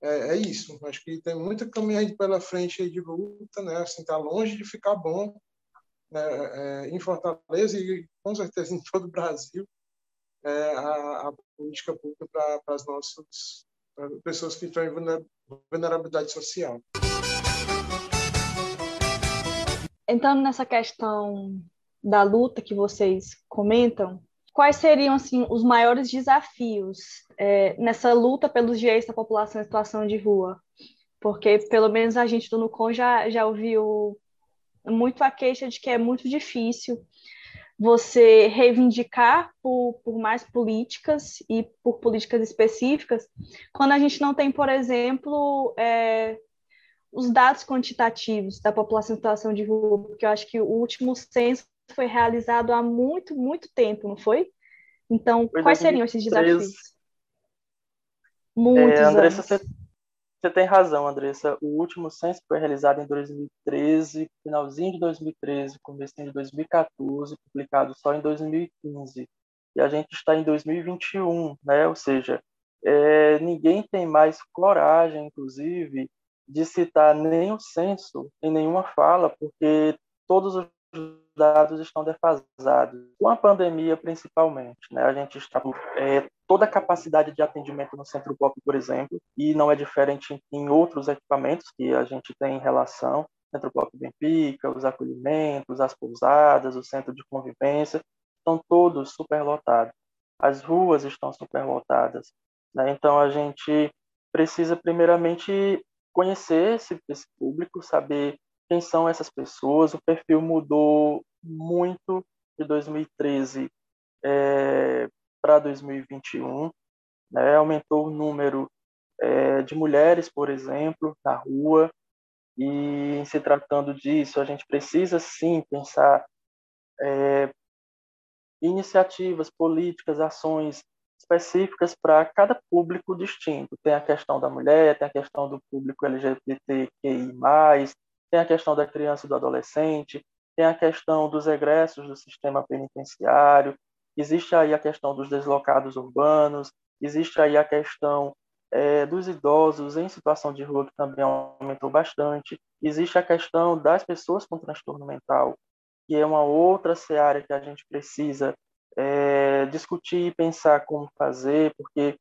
é, é, isso. Acho que tem muita caminhada pela frente de luta, né? Assim, tá longe de ficar bom né? É, em Fortaleza e com certeza em todo o Brasil é, a, a, política pública para as nossas pra pessoas que estão em vulnerabilidade social. Entrando nessa questão da luta que vocês comentam, quais seriam assim os maiores desafios é, nessa luta pelos direitos da população em situação de rua? Porque pelo menos a gente do Nucom já, já ouviu muito a queixa de que é muito difícil você reivindicar por, por mais políticas e por políticas específicas, quando a gente não tem, por exemplo, é, os dados quantitativos da população em situação de rua, porque eu acho que o último censo foi realizado há muito, muito tempo, não foi? Então, foi quais seriam esses desafios? Muitos é, Andressa, você, você tem razão, Andressa. O último censo foi realizado em 2013, finalzinho de 2013, começo de 2014, publicado só em 2015. E a gente está em 2021, né? Ou seja, é, ninguém tem mais coragem, inclusive, de citar nem o censo em nenhuma fala, porque todos os dados estão defasados. Com a pandemia, principalmente, né, a gente está é, toda a capacidade de atendimento no Centro Pop, por exemplo, e não é diferente em outros equipamentos que a gente tem em relação, Centro Pop Benfica, os acolhimentos, as pousadas, o centro de convivência, estão todos superlotados. As ruas estão superlotadas. Né? Então, a gente precisa, primeiramente, conhecer esse, esse público, saber quem são essas pessoas. O perfil mudou muito de 2013 é, para 2021, né? aumentou o número é, de mulheres, por exemplo, na rua, e em se tratando disso, a gente precisa sim pensar é, iniciativas políticas, ações específicas para cada público distinto. Tem a questão da mulher, tem a questão do público LGBTQI+, tem a questão da criança e do adolescente, tem a questão dos egressos do sistema penitenciário, existe aí a questão dos deslocados urbanos, existe aí a questão é, dos idosos em situação de rua, que também aumentou bastante, existe a questão das pessoas com transtorno mental, que é uma outra seara que a gente precisa é, discutir e pensar como fazer, porque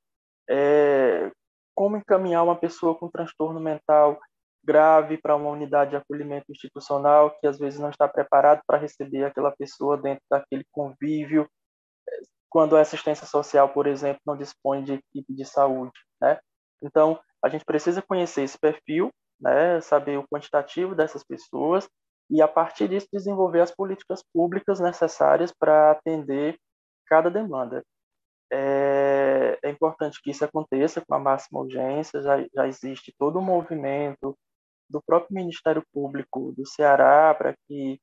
é, como encaminhar uma pessoa com transtorno mental grave para uma unidade de acolhimento institucional que às vezes não está preparado para receber aquela pessoa dentro daquele convívio, quando a assistência social, por exemplo, não dispõe de equipe de saúde, né? Então, a gente precisa conhecer esse perfil, né, saber o quantitativo dessas pessoas e a partir disso desenvolver as políticas públicas necessárias para atender cada demanda. É, é, importante que isso aconteça com a máxima urgência, já, já existe todo um movimento do próprio Ministério Público do Ceará para que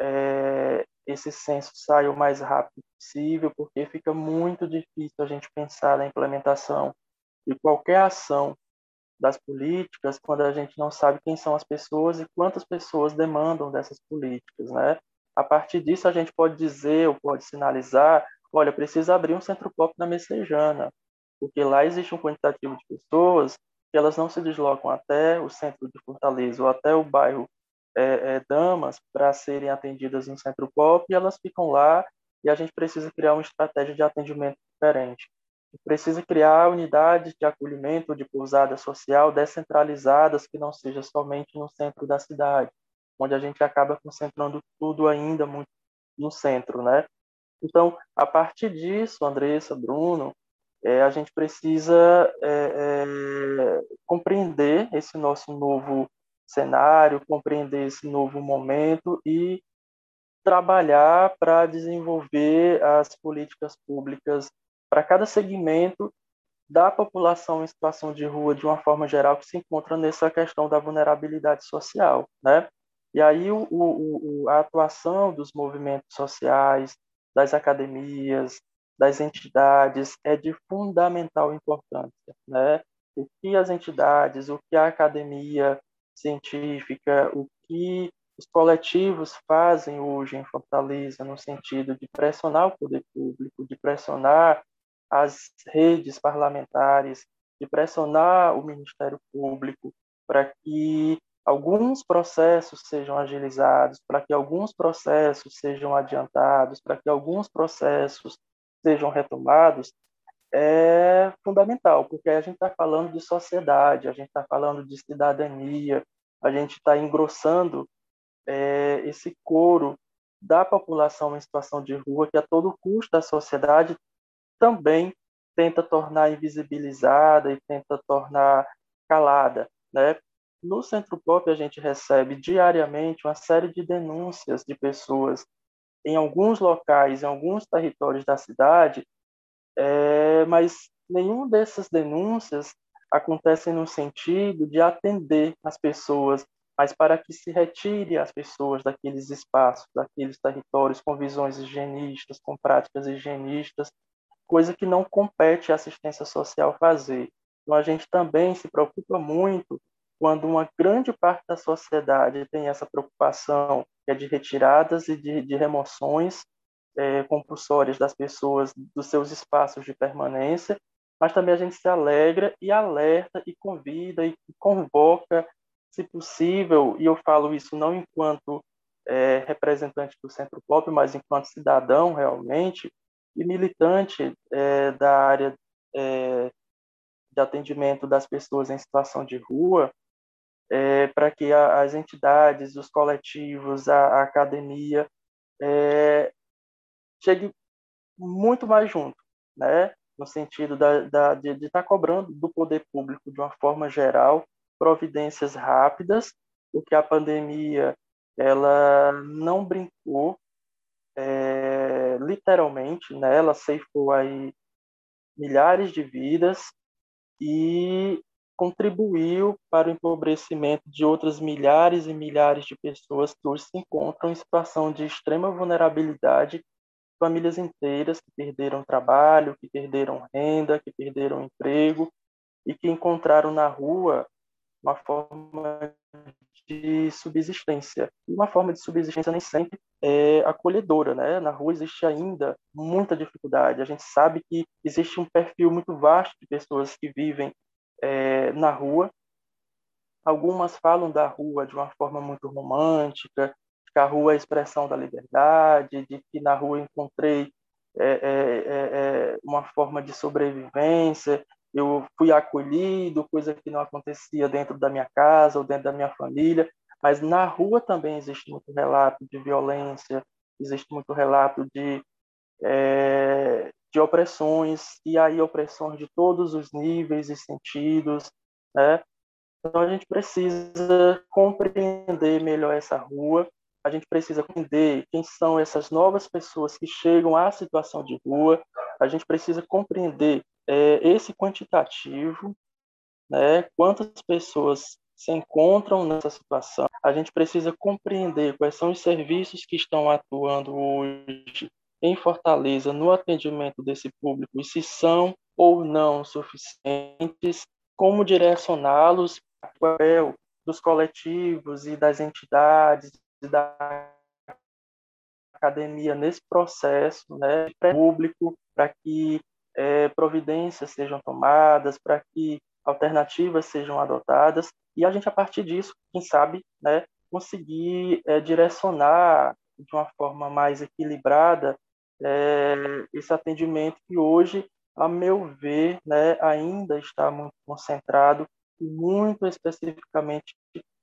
é, esse censo saia o mais rápido possível, porque fica muito difícil a gente pensar na implementação de qualquer ação das políticas quando a gente não sabe quem são as pessoas e quantas pessoas demandam dessas políticas, né? A partir disso a gente pode dizer ou pode sinalizar, olha, precisa abrir um centro pop na Messejana, porque lá existe um quantitativo de pessoas que elas não se deslocam até o centro de Fortaleza ou até o bairro é, é, Damas para serem atendidas no centro pop e elas ficam lá e a gente precisa criar uma estratégia de atendimento diferente. Precisa criar unidades de acolhimento de pousada social descentralizadas que não seja somente no centro da cidade, onde a gente acaba concentrando tudo ainda muito no centro, né? Então, a partir disso, Andressa, Bruno, é, a gente precisa é, é, compreender esse nosso novo cenário, compreender esse novo momento e trabalhar para desenvolver as políticas públicas para cada segmento da população em situação de rua de uma forma geral que se encontra nessa questão da vulnerabilidade social, né? E aí o, o, a atuação dos movimentos sociais, das academias, das entidades é de fundamental importância, né? O que as entidades, o que a academia científica, o que os coletivos fazem hoje em Fortaleza no sentido de pressionar o poder público, de pressionar as redes parlamentares, de pressionar o Ministério Público para que alguns processos sejam agilizados, para que alguns processos sejam adiantados, para que alguns processos sejam retomados, é fundamental, porque a gente está falando de sociedade, a gente está falando de cidadania, a gente está engrossando é, esse coro da população em situação de rua, que a todo custo da sociedade também tenta tornar invisibilizada e tenta tornar calada, né? No Centro Pop a gente recebe diariamente uma série de denúncias de pessoas em alguns locais, em alguns territórios da cidade, é, mas nenhuma dessas denúncias acontece no sentido de atender as pessoas, mas para que se retire as pessoas daqueles espaços, daqueles territórios com visões higienistas, com práticas higienistas, coisa que não compete à assistência social fazer. Então, a gente também se preocupa muito quando uma grande parte da sociedade tem essa preocupação que é de retiradas e de, de remoções é, compulsórias das pessoas dos seus espaços de permanência, mas também a gente se alegra e alerta e convida e convoca, se possível, e eu falo isso não enquanto é, representante do Centro Pop, mas enquanto cidadão realmente, e militante é, da área é, de atendimento das pessoas em situação de rua, é, para que a, as entidades, os coletivos, a, a academia é, chegue muito mais junto, né? no sentido da, da de estar tá cobrando do poder público, de uma forma geral, providências rápidas, porque a pandemia ela não brincou é, literalmente, né? ela ceifou aí milhares de vidas e contribuiu para o empobrecimento de outras milhares e milhares de pessoas que hoje se encontram em situação de extrema vulnerabilidade, famílias inteiras que perderam trabalho, que perderam renda, que perderam emprego e que encontraram na rua uma forma de subsistência. Uma forma de subsistência nem sempre é acolhedora, né? Na rua existe ainda muita dificuldade. A gente sabe que existe um perfil muito vasto de pessoas que vivem é, na rua. Algumas falam da rua de uma forma muito romântica, que a rua é a expressão da liberdade, de que na rua encontrei é, é, é, é uma forma de sobrevivência, eu fui acolhido, coisa que não acontecia dentro da minha casa ou dentro da minha família. Mas na rua também existe muito relato de violência, existe muito relato de, é, de opressões, e aí opressões de todos os níveis e sentidos. Né? Então a gente precisa compreender melhor essa rua, a gente precisa entender quem são essas novas pessoas que chegam à situação de rua, a gente precisa compreender é, esse quantitativo, né, quantas pessoas se encontram nessa situação. A gente precisa compreender quais são os serviços que estão atuando hoje em Fortaleza no atendimento desse público e se são ou não suficientes, como direcioná-los para o papel dos coletivos e das entidades da academia nesse processo né, público para que é, providências sejam tomadas, para que alternativas sejam adotadas e a gente a partir disso, quem sabe, né, conseguir é, direcionar de uma forma mais equilibrada é, esse atendimento que hoje, a meu ver, né, ainda está muito concentrado e muito especificamente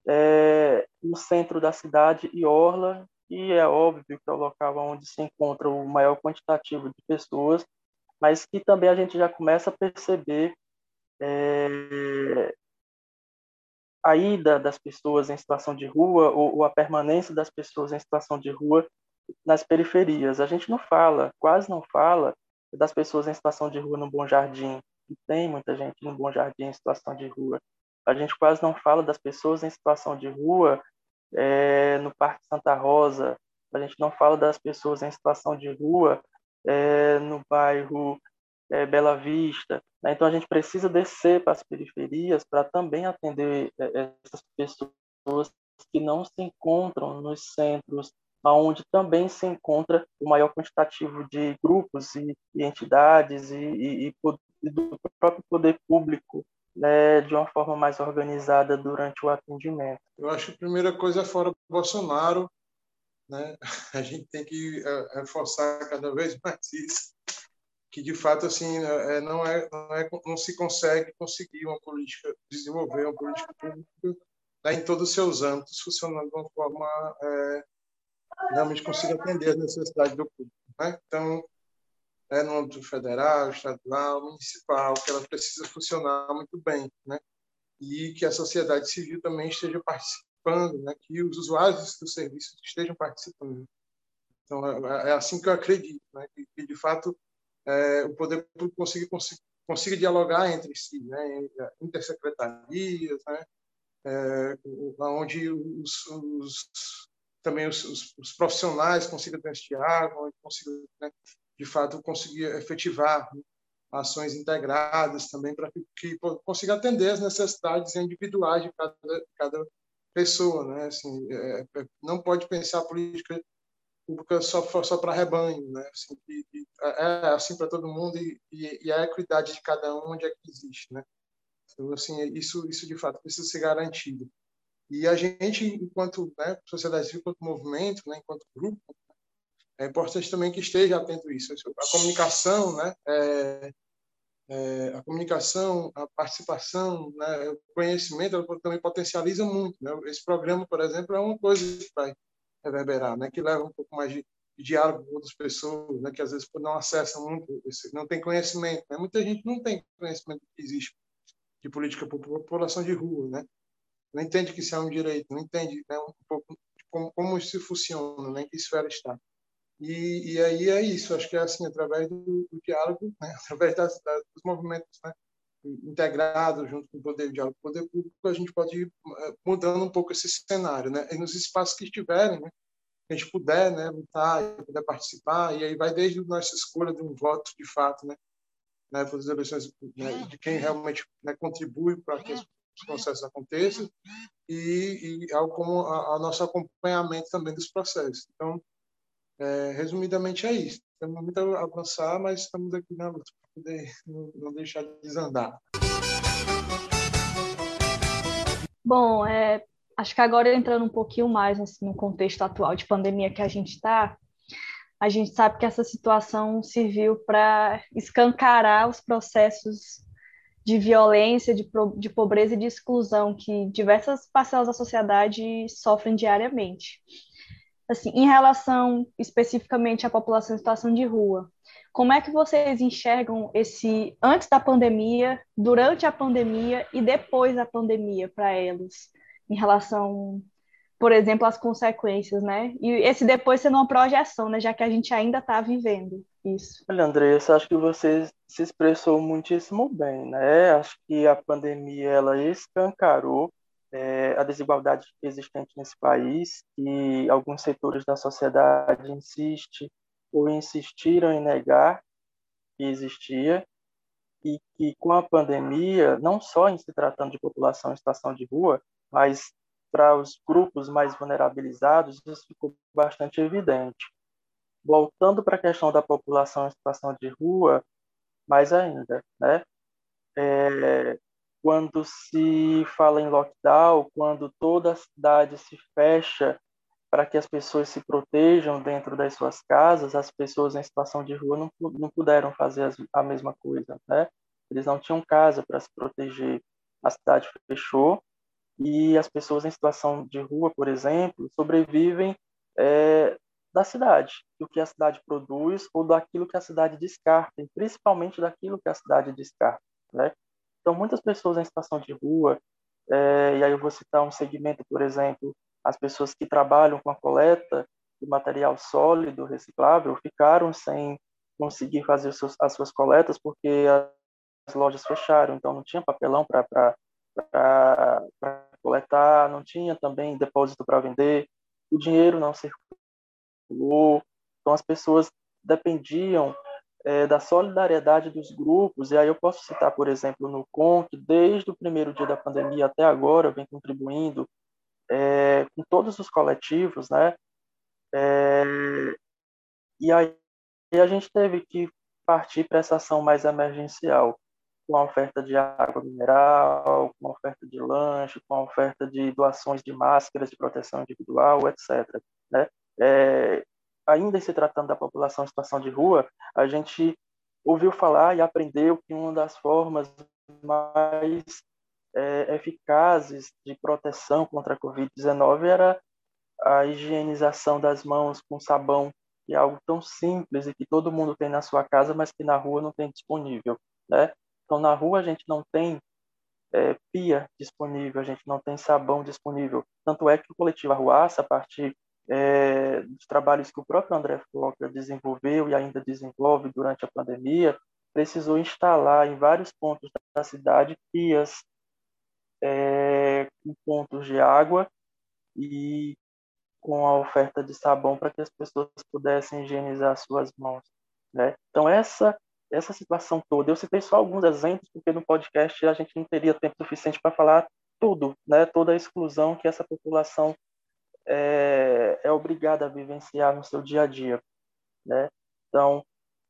é, no centro da cidade e orla, e é óbvio que é o local onde se encontra o maior quantitativo de pessoas, mas que também a gente já começa a perceber é, a ida das pessoas em situação de rua ou, ou, a permanência das pessoas em situação de rua nas periferias. A gente não fala, quase não fala, das pessoas em situação de rua no Bom Jardim. E tem muita gente no Bom Jardim em situação de rua. A gente quase não fala das pessoas em situação de rua é, no Parque Santa Rosa. A gente não fala das pessoas em situação de rua é, no bairro é, Bela Vista. Né? Então, a gente precisa descer para as periferias para também atender é, essas pessoas que não se encontram nos centros, onde também se encontra o maior quantitativo de grupos e, e entidades e, e, e, do próprio poder público né, de uma forma mais organizada durante o atendimento. Eu acho que a primeira coisa é fora Bolsonaro, né? A gente tem que é, reforçar cada vez mais isso, que de fato assim é, não é, não é não se consegue conseguir uma política desenvolver uma política pública né, em todos os seus âmbitos funcionando de uma forma é, realmente consiga atender as necessidades do público, né? Então é no âmbito federal, estadual, municipal, que ela precisa funcionar muito bem, né? E que a sociedade civil também esteja participando né, que os usuários do serviço estejam participando. Então, é, é assim que eu acredito, né, que, que de fato é, o poder público consiga, consiga, consiga dialogar entre si, né, intersecretarias, né, é, onde os, os também os, os, os, profissionais consigam ter esse diálogo, consigam, né, de fato, conseguir efetivar ações integradas também para que, consiga atender as necessidades individuais de cada, cada pessoa, né? Assim, é, é, não pode pensar a política pública só só para rebanho, né? Assim, e, e, é, é assim para todo mundo e, e, a equidade de cada um onde é que existe, né? Então, assim, isso isso de fato precisa ser garantido. E a gente, enquanto né, sociedade civil, enquanto movimento, né, enquanto grupo, é importante também que esteja atento a isso. A comunicação, né, é, é, a comunicação, a participação, né, o conhecimento, ela também potencializa muito. Né? Esse programa, por exemplo, é uma coisa que vai reverberar, né? que leva um pouco mais de, de diálogo com outras pessoas, né? que às vezes não acessam muito, não tem conhecimento. Né? Muita gente não tem conhecimento que existe de política para população de rua, né? não entende que isso é um direito, não entende né, um pouco como, como isso funciona, né, em que esfera está. E, e aí é isso, acho que é assim, através do, do diálogo, né? através das, das, dos movimentos né? integrados junto com o poder diálogo, o poder público, a gente pode ir eh, mudando um pouco esse cenário, né? E nos espaços que estiverem, né? a gente puder, né, lutar, puder participar, e aí vai desde a nossa escolha de um voto de fato, né, né para as eleições, né, de quem realmente né, contribui para que os processos aconteçam, e, e algo como a, a nosso acompanhamento também dos processos. Então, é, resumidamente é isso. Temos muito a avançar, mas estamos aqui na luta para poder não, deixar de desandar. Bom, é, acho que agora entrando um pouquinho mais assim, no contexto atual de pandemia que a gente está, a gente sabe que essa situação serviu para escancarar os processos de violência, de, de pobreza e de exclusão que diversas parcelas da sociedade sofrem diariamente assim, em relação especificamente à população em situação de rua, como é que vocês enxergam esse antes da pandemia, durante a pandemia e depois da pandemia para eles, em relação, por exemplo, às consequências, né? E esse depois sendo uma projeção, né? Já que a gente ainda está vivendo isso. Olha, Andressa, acho que você se expressou muitíssimo bem, né? Acho que a pandemia ela escancarou é, a desigualdade existente nesse país, que alguns setores da sociedade insistem ou insistiram em negar que existia, e que com a pandemia, não só em se tratando de população em situação de rua, mas para os grupos mais vulnerabilizados, isso ficou bastante evidente. Voltando para a questão da população em situação de rua, mais ainda, né? É, quando se fala em lockdown, quando toda a cidade se fecha para que as pessoas se protejam dentro das suas casas, as pessoas em situação de rua não, não puderam fazer a mesma coisa, né? Eles não tinham casa para se proteger. A cidade fechou e as pessoas em situação de rua, por exemplo, sobrevivem é, da cidade, do que a cidade produz ou daquilo que a cidade descarta, principalmente daquilo que a cidade descarta, né? Então, muitas pessoas em situação de rua, é, e aí eu vou citar um segmento, por exemplo, as pessoas que trabalham com a coleta de material sólido reciclável ficaram sem conseguir fazer seus, as suas coletas porque as lojas fecharam, então não tinha papelão para coletar, não tinha também depósito para vender, o dinheiro não circulou, então as pessoas dependiam é, da solidariedade dos grupos, e aí eu posso citar, por exemplo, no CON, desde o primeiro dia da pandemia até agora vem contribuindo é, com todos os coletivos, né? É, e aí a gente teve que partir para essa ação mais emergencial, com a oferta de água mineral, com a oferta de lanche, com a oferta de doações de máscaras de proteção individual, etc. Né? É, ainda se tratando da população em situação de rua, a gente ouviu falar e aprendeu que uma das formas mais é, eficazes de proteção contra a Covid-19 era a higienização das mãos com sabão, que é algo tão simples e que todo mundo tem na sua casa, mas que na rua não tem disponível, né? Então, na rua a gente não tem é, pia disponível, a gente não tem sabão disponível. Tanto é que o coletivo Arruaça, a partir é, dos trabalhos que o próprio André Fokker desenvolveu e ainda desenvolve durante a pandemia, precisou instalar em vários pontos da cidade pias é, com pontos de água e com a oferta de sabão para que as pessoas pudessem higienizar suas mãos. Né? Então, essa, essa situação toda, eu citei só alguns exemplos, porque no podcast a gente não teria tempo suficiente para falar tudo, né? toda a exclusão que essa população é, é obrigada a vivenciar no seu dia a dia, né? Então,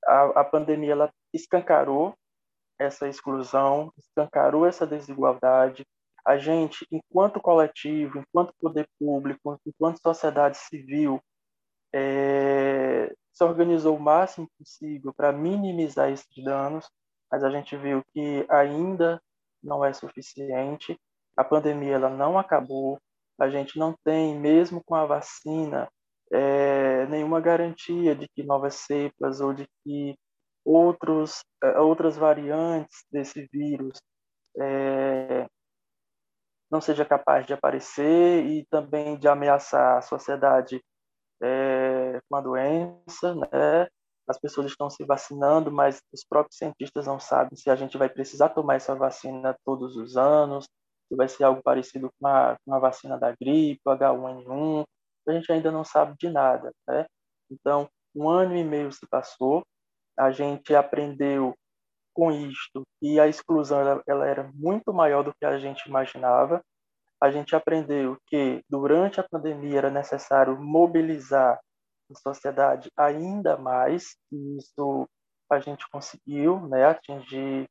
a, a pandemia ela escancarou essa exclusão, escancarou essa desigualdade. A gente, enquanto coletivo, enquanto poder público, enquanto sociedade civil, é, se organizou o máximo possível para minimizar esses danos, mas a gente viu que ainda não é suficiente. A pandemia ela não acabou, a gente não tem, mesmo com a vacina, é, nenhuma garantia de que novas cepas ou de que outros, é, outras variantes desse vírus é, não seja capaz de aparecer e também de ameaçar a sociedade é, com a doença, né? As pessoas estão se vacinando, mas os próprios cientistas não sabem se a gente vai precisar tomar essa vacina todos os anos, se vai ser algo parecido com a, com a vacina da gripe, H1N1. A gente ainda não sabe de nada, né? Então, um ano e meio se passou, a gente aprendeu com isto que a exclusão ela, ela era muito maior do que a gente imaginava. A gente aprendeu que durante a pandemia era necessário mobilizar a sociedade ainda mais, e isso a gente conseguiu né, atingir,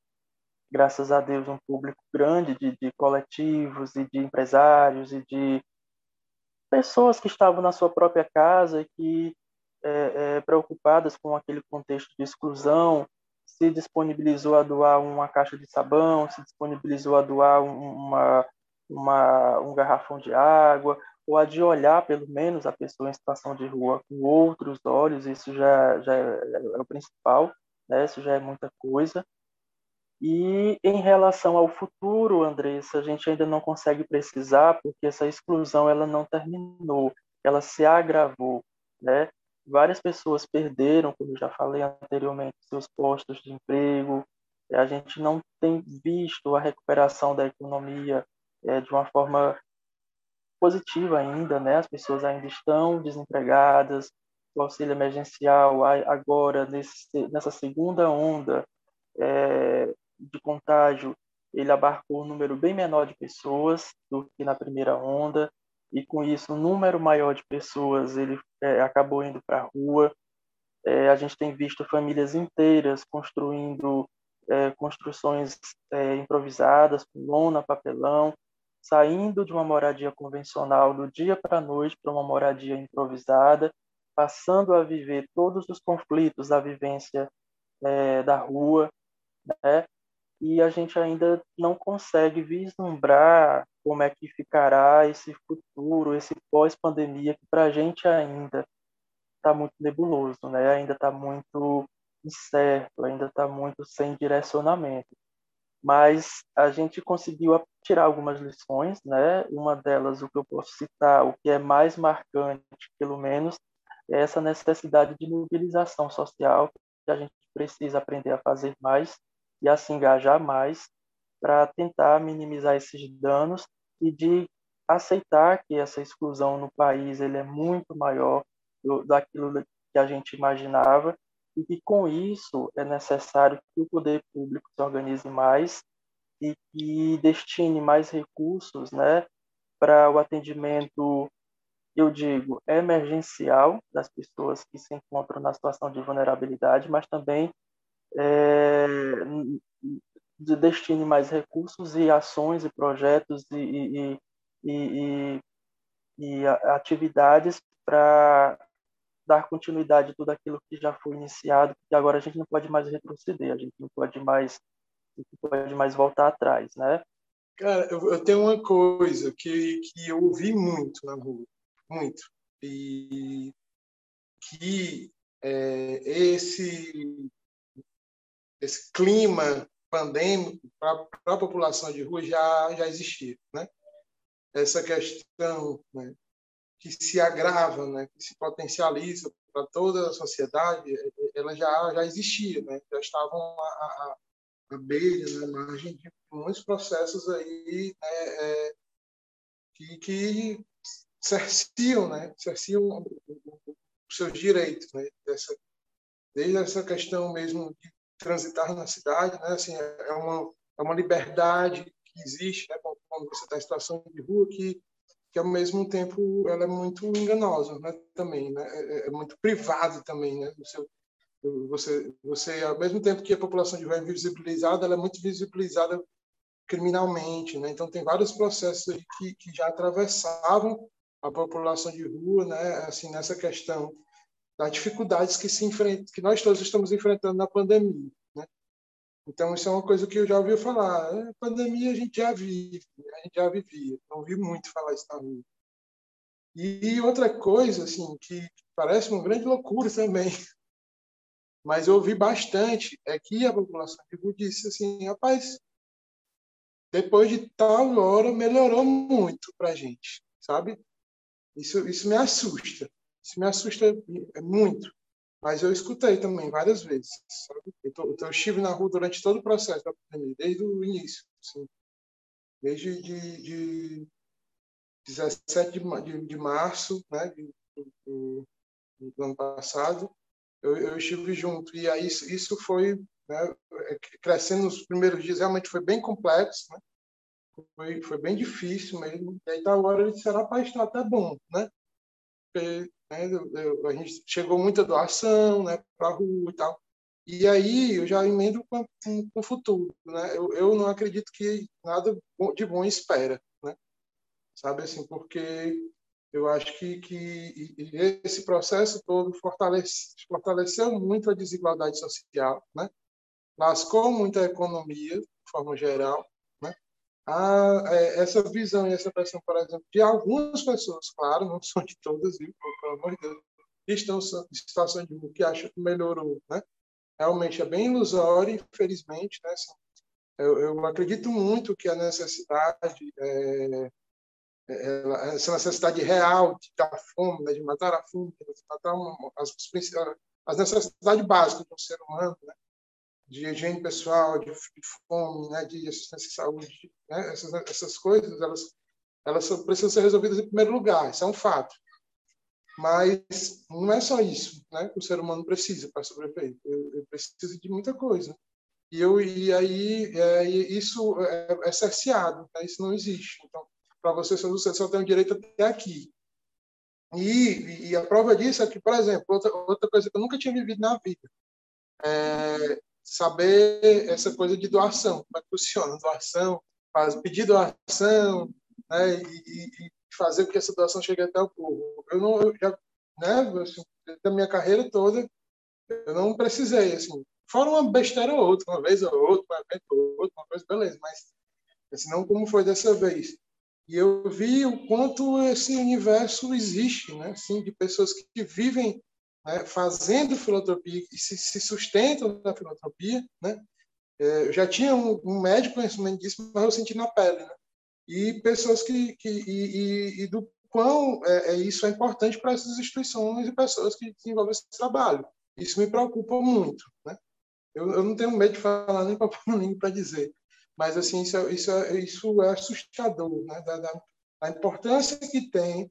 graças a Deus, um público grande de, de coletivos e de empresários e de pessoas que estavam na sua própria casa e que é, é, preocupadas com aquele contexto de exclusão, se disponibilizou a doar uma caixa de sabão, se disponibilizou a doar uma, uma, um garrafão de água, ou a de olhar, pelo menos, a pessoa em situação de rua com outros olhos, isso já, já é, é o principal, né? isso já é muita coisa. E em relação ao futuro, Andressa, a gente ainda não consegue precisar, porque essa exclusão ela não terminou, ela se agravou. Né? Várias pessoas perderam, como já falei anteriormente, seus postos de emprego. A gente não tem visto a recuperação da economia é, de uma forma positiva ainda, né? As pessoas ainda estão desempregadas. O auxílio emergencial agora nesse, nessa segunda onda é, de contágio ele abarcou um número bem menor de pessoas do que na primeira onda e com isso um número maior de pessoas ele é, acabou indo para a rua. É, a gente tem visto famílias inteiras construindo é, construções é, improvisadas com lona, papelão, saindo de uma moradia convencional do dia para a noite para uma moradia improvisada, passando a viver todos os conflitos da vivência é, da rua, né? E a gente ainda não consegue vislumbrar como é que ficará esse futuro, esse pós-pandemia, que para a gente ainda está muito nebuloso, né? ainda está muito incerto, ainda está muito sem direcionamento. Mas a gente conseguiu tirar algumas lições, né? Uma delas, o que eu posso citar, o que é mais marcante, pelo menos, é essa necessidade de mobilização social que a gente precisa aprender a fazer mais e a se engajar mais para tentar minimizar esses danos e de aceitar que essa exclusão no país ele é muito maior do, daquilo que a gente imaginava e que com isso é necessário que o poder público se organize mais e que destine mais recursos, né, para o atendimento, eu digo, emergencial das pessoas que se encontram na situação de vulnerabilidade, mas também é, de destine mais recursos e ações e projetos e, e, e, e atividades para dar continuidade a tudo aquilo que já foi iniciado, porque agora a gente não pode mais retroceder, a gente não pode mais, não pode mais voltar atrás, né? Cara, eu, eu tenho uma coisa que, que eu ouvi muito na rua, muito, e que é, esse esse clima pandêmico para a população de rua já, já existia. Né? Essa questão né, que se agrava, né, que se potencializa para toda a sociedade, ela já, já existia, né? já estavam à, à, à beira, né, margem de muitos processos aí né, é, que, que cerciam, né, cerciam os seus direitos, né, dessa, desde essa questão mesmo de transitar na cidade, né? Assim, é uma é uma liberdade que existe, né? Quando você está em situação de rua que que ao mesmo tempo ela é muito enganosa, né? Também, né? É, é, é muito privado também, né? Seu, você você ao mesmo tempo que a população de rua é visibilizada, ela é muito visibilizada criminalmente, né? Então tem vários processos que, que já atravessavam a população de rua, né? Assim nessa questão das dificuldades que se enfrenta, que nós todos estamos enfrentando na pandemia. Né? Então, isso é uma coisa que eu já ouvi falar. A pandemia a gente já vive, a gente já vivia. Não ouvi muito falar isso rua. E outra coisa, assim, que parece uma grande loucura também, mas eu ouvi bastante, é que a população de rua disse assim, rapaz, depois de tal hora melhorou muito para a gente, sabe? Isso, isso me assusta Isso me assusta muito. Mas eu escutei também várias vezes. Então, eu estive na rua durante todo o processo da pandemia, desde o início. Assim, desde de, de 17 de, de, de março né, do, do, ano passado, eu, eu, estive junto. E aí isso, isso foi né, crescendo nos primeiros dias, realmente foi bem complexo, né? foi, foi bem difícil mesmo. E aí, da hora, ele disse: rapaz, está até bom, né? Porque, né, eu, a gente chegou muita doação né, para a rua e tal. E aí eu já emendo com, com, com o futuro. Né? Eu, eu não acredito que nada de bom espera. Né? Sabe assim, porque eu acho que, que esse processo todo fortalece, fortaleceu muito a desigualdade social, né? lascou muito a economia, de forma geral. A, é, essa visão e essa pressão, por exemplo, de algumas pessoas, claro, não são de todas, viu? pelo amor de Deus, estão em situação de que acham que melhorou. Né? Realmente é bem ilusório, infelizmente. Né? Assim, eu, eu acredito muito que a necessidade é, essa necessidade real de dar fome, né, de matar a fome, de matar uma, as, as necessidades básicas do ser humano, né, de higiene pessoal, de, de fome, né, de assistência à saúde, né, essas, essas coisas, elas, elas precisam ser resolvidas em primeiro lugar, isso é um fato. Mas não é só isso né, que o ser humano precisa para sobreviver. Eu preciso de muita coisa. E, eu, e aí é, isso é, é cerceado, né, isso não existe. Então, para você você só tem o direito até aqui. E, e, a prova disso é que, por exemplo, outra, outra coisa que eu nunca tinha vivido na vida, é saber essa coisa de doação, como é que funciona, doação, faz, pedir doação, né, e, e, fazer com que essa doação chegue até o povo. Eu não, eu já, né, assim, da minha carreira toda, eu não precisei, assim, fora uma besteira ou outra, uma vez ou outra, um evento ou outra, uma coisa, beleza, mas assim, não como foi dessa vez. E eu vi o quanto esse universo existe, né? Assim, de pessoas que vivem né, fazendo filantropia e se, se sustentam da filantropia, né? É, eu já tinha um, um médico conhecimento disso, mas eu senti na pele, né? E pessoas que, que e, e, e do quão é, é, isso é importante para essas instituições e pessoas que desenvolvem esse trabalho. Isso me preocupa muito, né? Eu, eu não tenho medo de falar nem para para dizer mas assim isso é, isso isso é assustador, né? Da, da, a importância que tem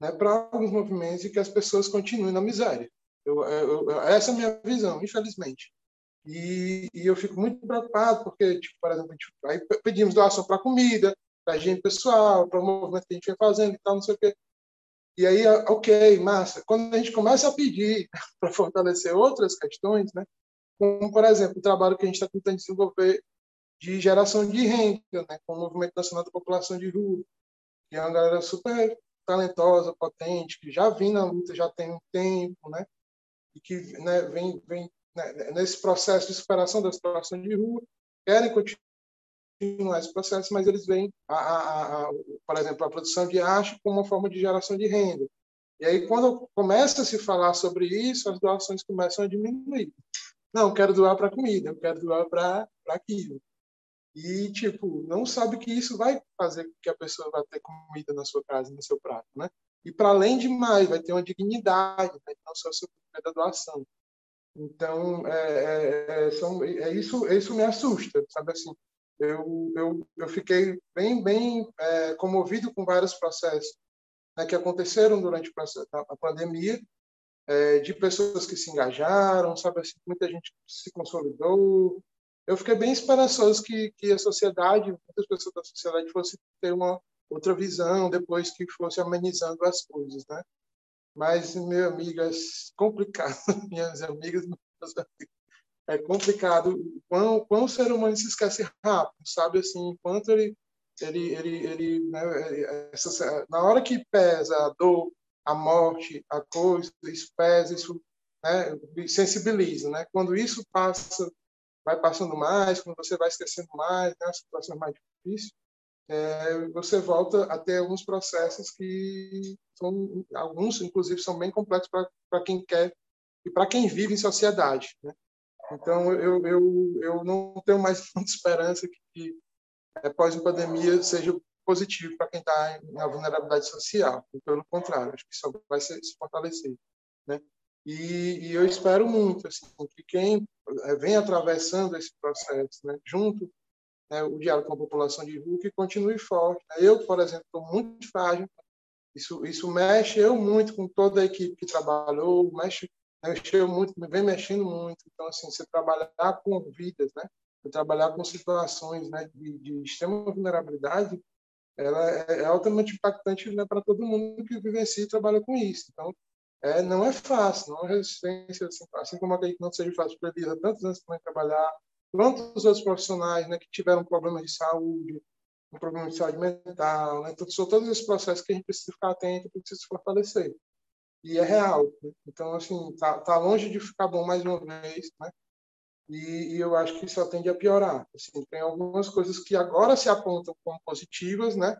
né, para alguns movimentos e que as pessoas continuem na miséria. Eu, eu, eu, essa é a minha visão, infelizmente. E, e, eu fico muito preocupado porque, tipo, por exemplo, gente, aí pedimos doação para comida, para gente pessoal, para o movimento que a gente vem fazendo e tal, não sei o quê. E aí, ok, massa. Quando a gente começa a pedir para fortalecer outras questões, né, como, por exemplo, o trabalho que a gente está tentando desenvolver de geração de renda, né, com o Movimento Nacional da População de Rua, que é uma galera super talentosa, potente, que já vem na luta já tem um tempo, né, e que né, vem, vem né, nesse processo de superação da situação de rua, querem continuar esse processo, mas eles veem, a, a, a, por exemplo, a produção de arte como uma forma de geração de renda. E aí, quando começa a se falar sobre isso, as doações começam a diminuir. Não, quero doar para comida, eu quero doar para aquilo e tipo não sabe que isso vai fazer com que a pessoa vá ter comida na sua casa no seu prato né? E para além de mais vai ter uma dignidade né? não só sobre a doação então é, é, é, são, é isso isso me assusta sabe assim? Eu eu, eu fiquei bem bem é, comovido com vários processos né, que aconteceram durante a pandemia é, de pessoas que se engajaram sabe assim? Muita gente se consolidou eu fiquei bem esperançoso que, que a sociedade, muitas pessoas da sociedade fossem ter uma outra visão depois que fosse amenizando as coisas, né? Mas, meu amigo, é complicado, minhas amigas, é complicado quão, quão o ser humano se esquece rápido, sabe? Assim, enquanto ele, ele, ele, ele né, essa, na hora que pesa a dor, a morte, a coisa, isso pesa, isso né, sensibiliza, né? Quando isso passa vai passando mais, quando você vai esquecendo mais, né, as situações mais difíceis, é, você volta a ter alguns processos que são, alguns, inclusive, são bem complexos para quem quer e para quem vive em sociedade. Né? Então, eu, eu, eu não tenho mais muita esperança que, que após a pandemia seja positivo para quem está na vulnerabilidade social. Pelo contrário, acho que só vai se fortalecer. Né? E, e, eu espero muito assim, que quem eh, vem atravessando esse processo, né, junto né, o diálogo com a população de rua, que continue forte. Né? Eu, por exemplo, estou muito frágil. Isso, isso mexe eu muito com toda a equipe que trabalhou, mexe, mexeu muito, vem mexendo muito. Então, assim, você trabalhar com vidas, né? trabalhar com situações né, de, de extrema vulnerabilidade, ela é, é altamente impactante né, para todo mundo que vivencia e trabalha com isso. Então, é, não é fácil, não é resistência, assim, assim como acredito que não seja fácil para eles há tantos anos também trabalhar, quantos outros profissionais né, que tiveram problemas de saúde, um problema de saúde mental, né? Então, são todos esses processos que a gente precisa ficar atento, precisa se fortalecer. E é real. Né? Então, assim, tá, tá longe de ficar bom mais uma vez, né? E, e, eu acho que só tende a piorar. Assim, tem algumas coisas que agora se apontam como positivas, né?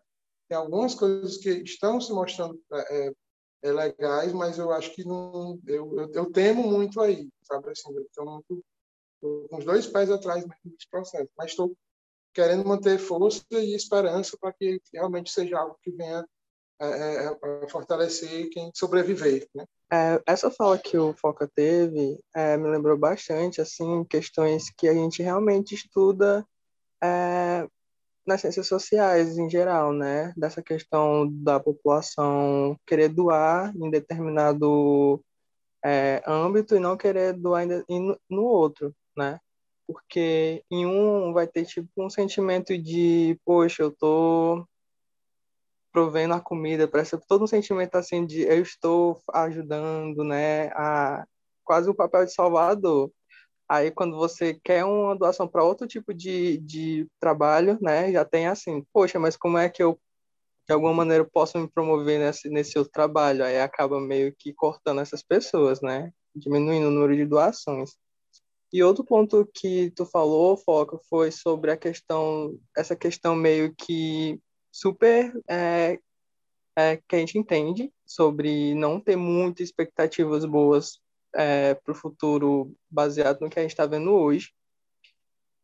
Tem algumas coisas que estão se mostrando é, é, legais, mas eu acho que não. Eu, eu, eu temo muito aí, sabe? Assim, eu estou muito com os dois pés atrás desse processo, mas estou querendo manter força e esperança para que realmente seja algo que venha é, é, é fortalecer quem sobreviver, né? É, essa fala que o Foca teve é, me lembrou bastante, assim, questões que a gente realmente estuda é, nas ciências sociais em geral, né? Dessa questão da população querer doar em determinado é, âmbito e não querer doar no outro, né? Porque em um vai ter tipo um sentimento de, poxa, eu tô provendo a comida, parece todo um sentimento assim de eu estou ajudando, né, a quase o papel de salvador. Aí quando você quer uma doação para outro tipo de, de trabalho, né, já tem assim, poxa, mas como é que eu de alguma maneira posso me promover nesse nesse outro trabalho? Aí acaba meio que cortando essas pessoas, né, diminuindo o número de doações. E outro ponto que tu falou, Foca, foi sobre a questão, essa questão meio que super é, é, que a gente entende sobre não ter muitas expectativas boas é, para o futuro baseado no que a gente está vendo hoje.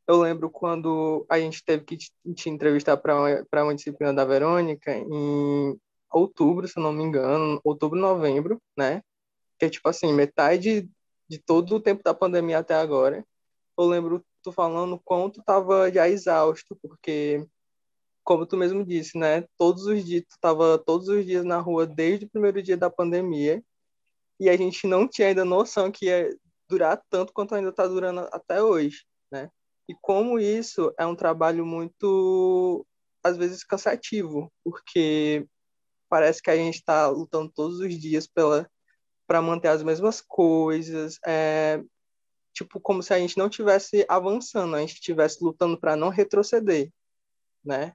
Eu lembro quando a gente teve que te entrevistar para uma, uma disciplina da Verônica em outubro, se não me engano, outubro, novembro, né? Que é tipo assim, metade de todo o tempo da pandemia até agora. Eu lembro tu falando quanto tava já exausto, porque como tu mesmo disse, né? Todos os dias, tu tava todos os dias na rua desde o primeiro dia da pandemia e a gente não tinha ainda noção que ia durar tanto quanto ainda está durando até hoje, né? E como isso é um trabalho muito, às vezes, cansativo, porque parece que a gente está lutando todos os dias pela para manter as mesmas coisas, é, tipo como se a gente não tivesse avançando, a gente estivesse lutando para não retroceder, né?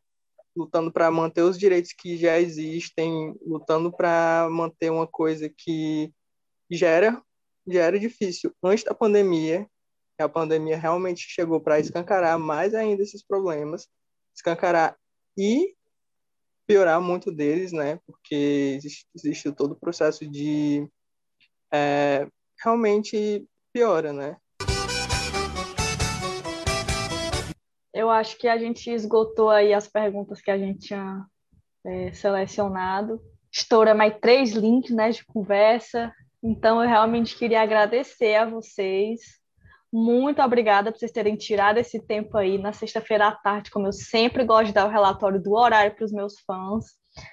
lutando para manter os direitos que já existem, lutando para manter uma coisa que já era, já era difícil antes da pandemia. A pandemia realmente chegou para escancarar mais ainda esses problemas, escancarar e piorar muito deles, né? Porque existe, existe todo o processo de é, realmente piora, né? Eu acho que a gente esgotou aí as perguntas que a gente tinha é, selecionado. Estoura mais três links né, de conversa. Então, eu realmente queria agradecer a vocês. Muito obrigada por vocês terem tirado esse tempo aí na sexta-feira à tarde, como eu sempre gosto de dar o relatório do horário para os meus fãs.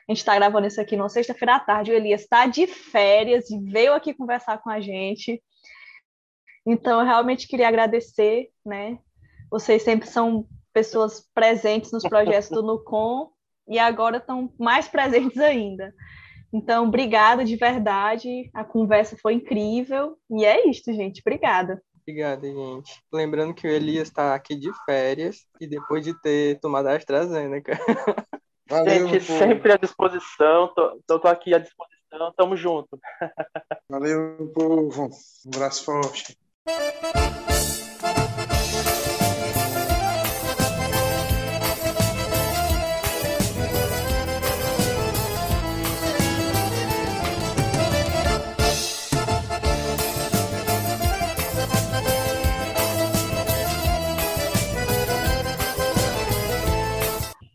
A gente está gravando isso aqui na sexta-feira à tarde. O Elias está de férias e veio aqui conversar com a gente. Então, eu realmente queria agradecer, né? Vocês sempre são pessoas presentes nos projetos do NUCOM e agora estão mais presentes ainda. Então, obrigada de verdade. A conversa foi incrível. E é isso, gente. Obrigada. Obrigada, gente. Lembrando que o Elias está aqui de férias e depois de ter tomado a AstraZeneca. Valeu, gente, sempre à disposição. Tô, tô, tô aqui à disposição. Tamo junto. Valeu, povo. Um abraço forte.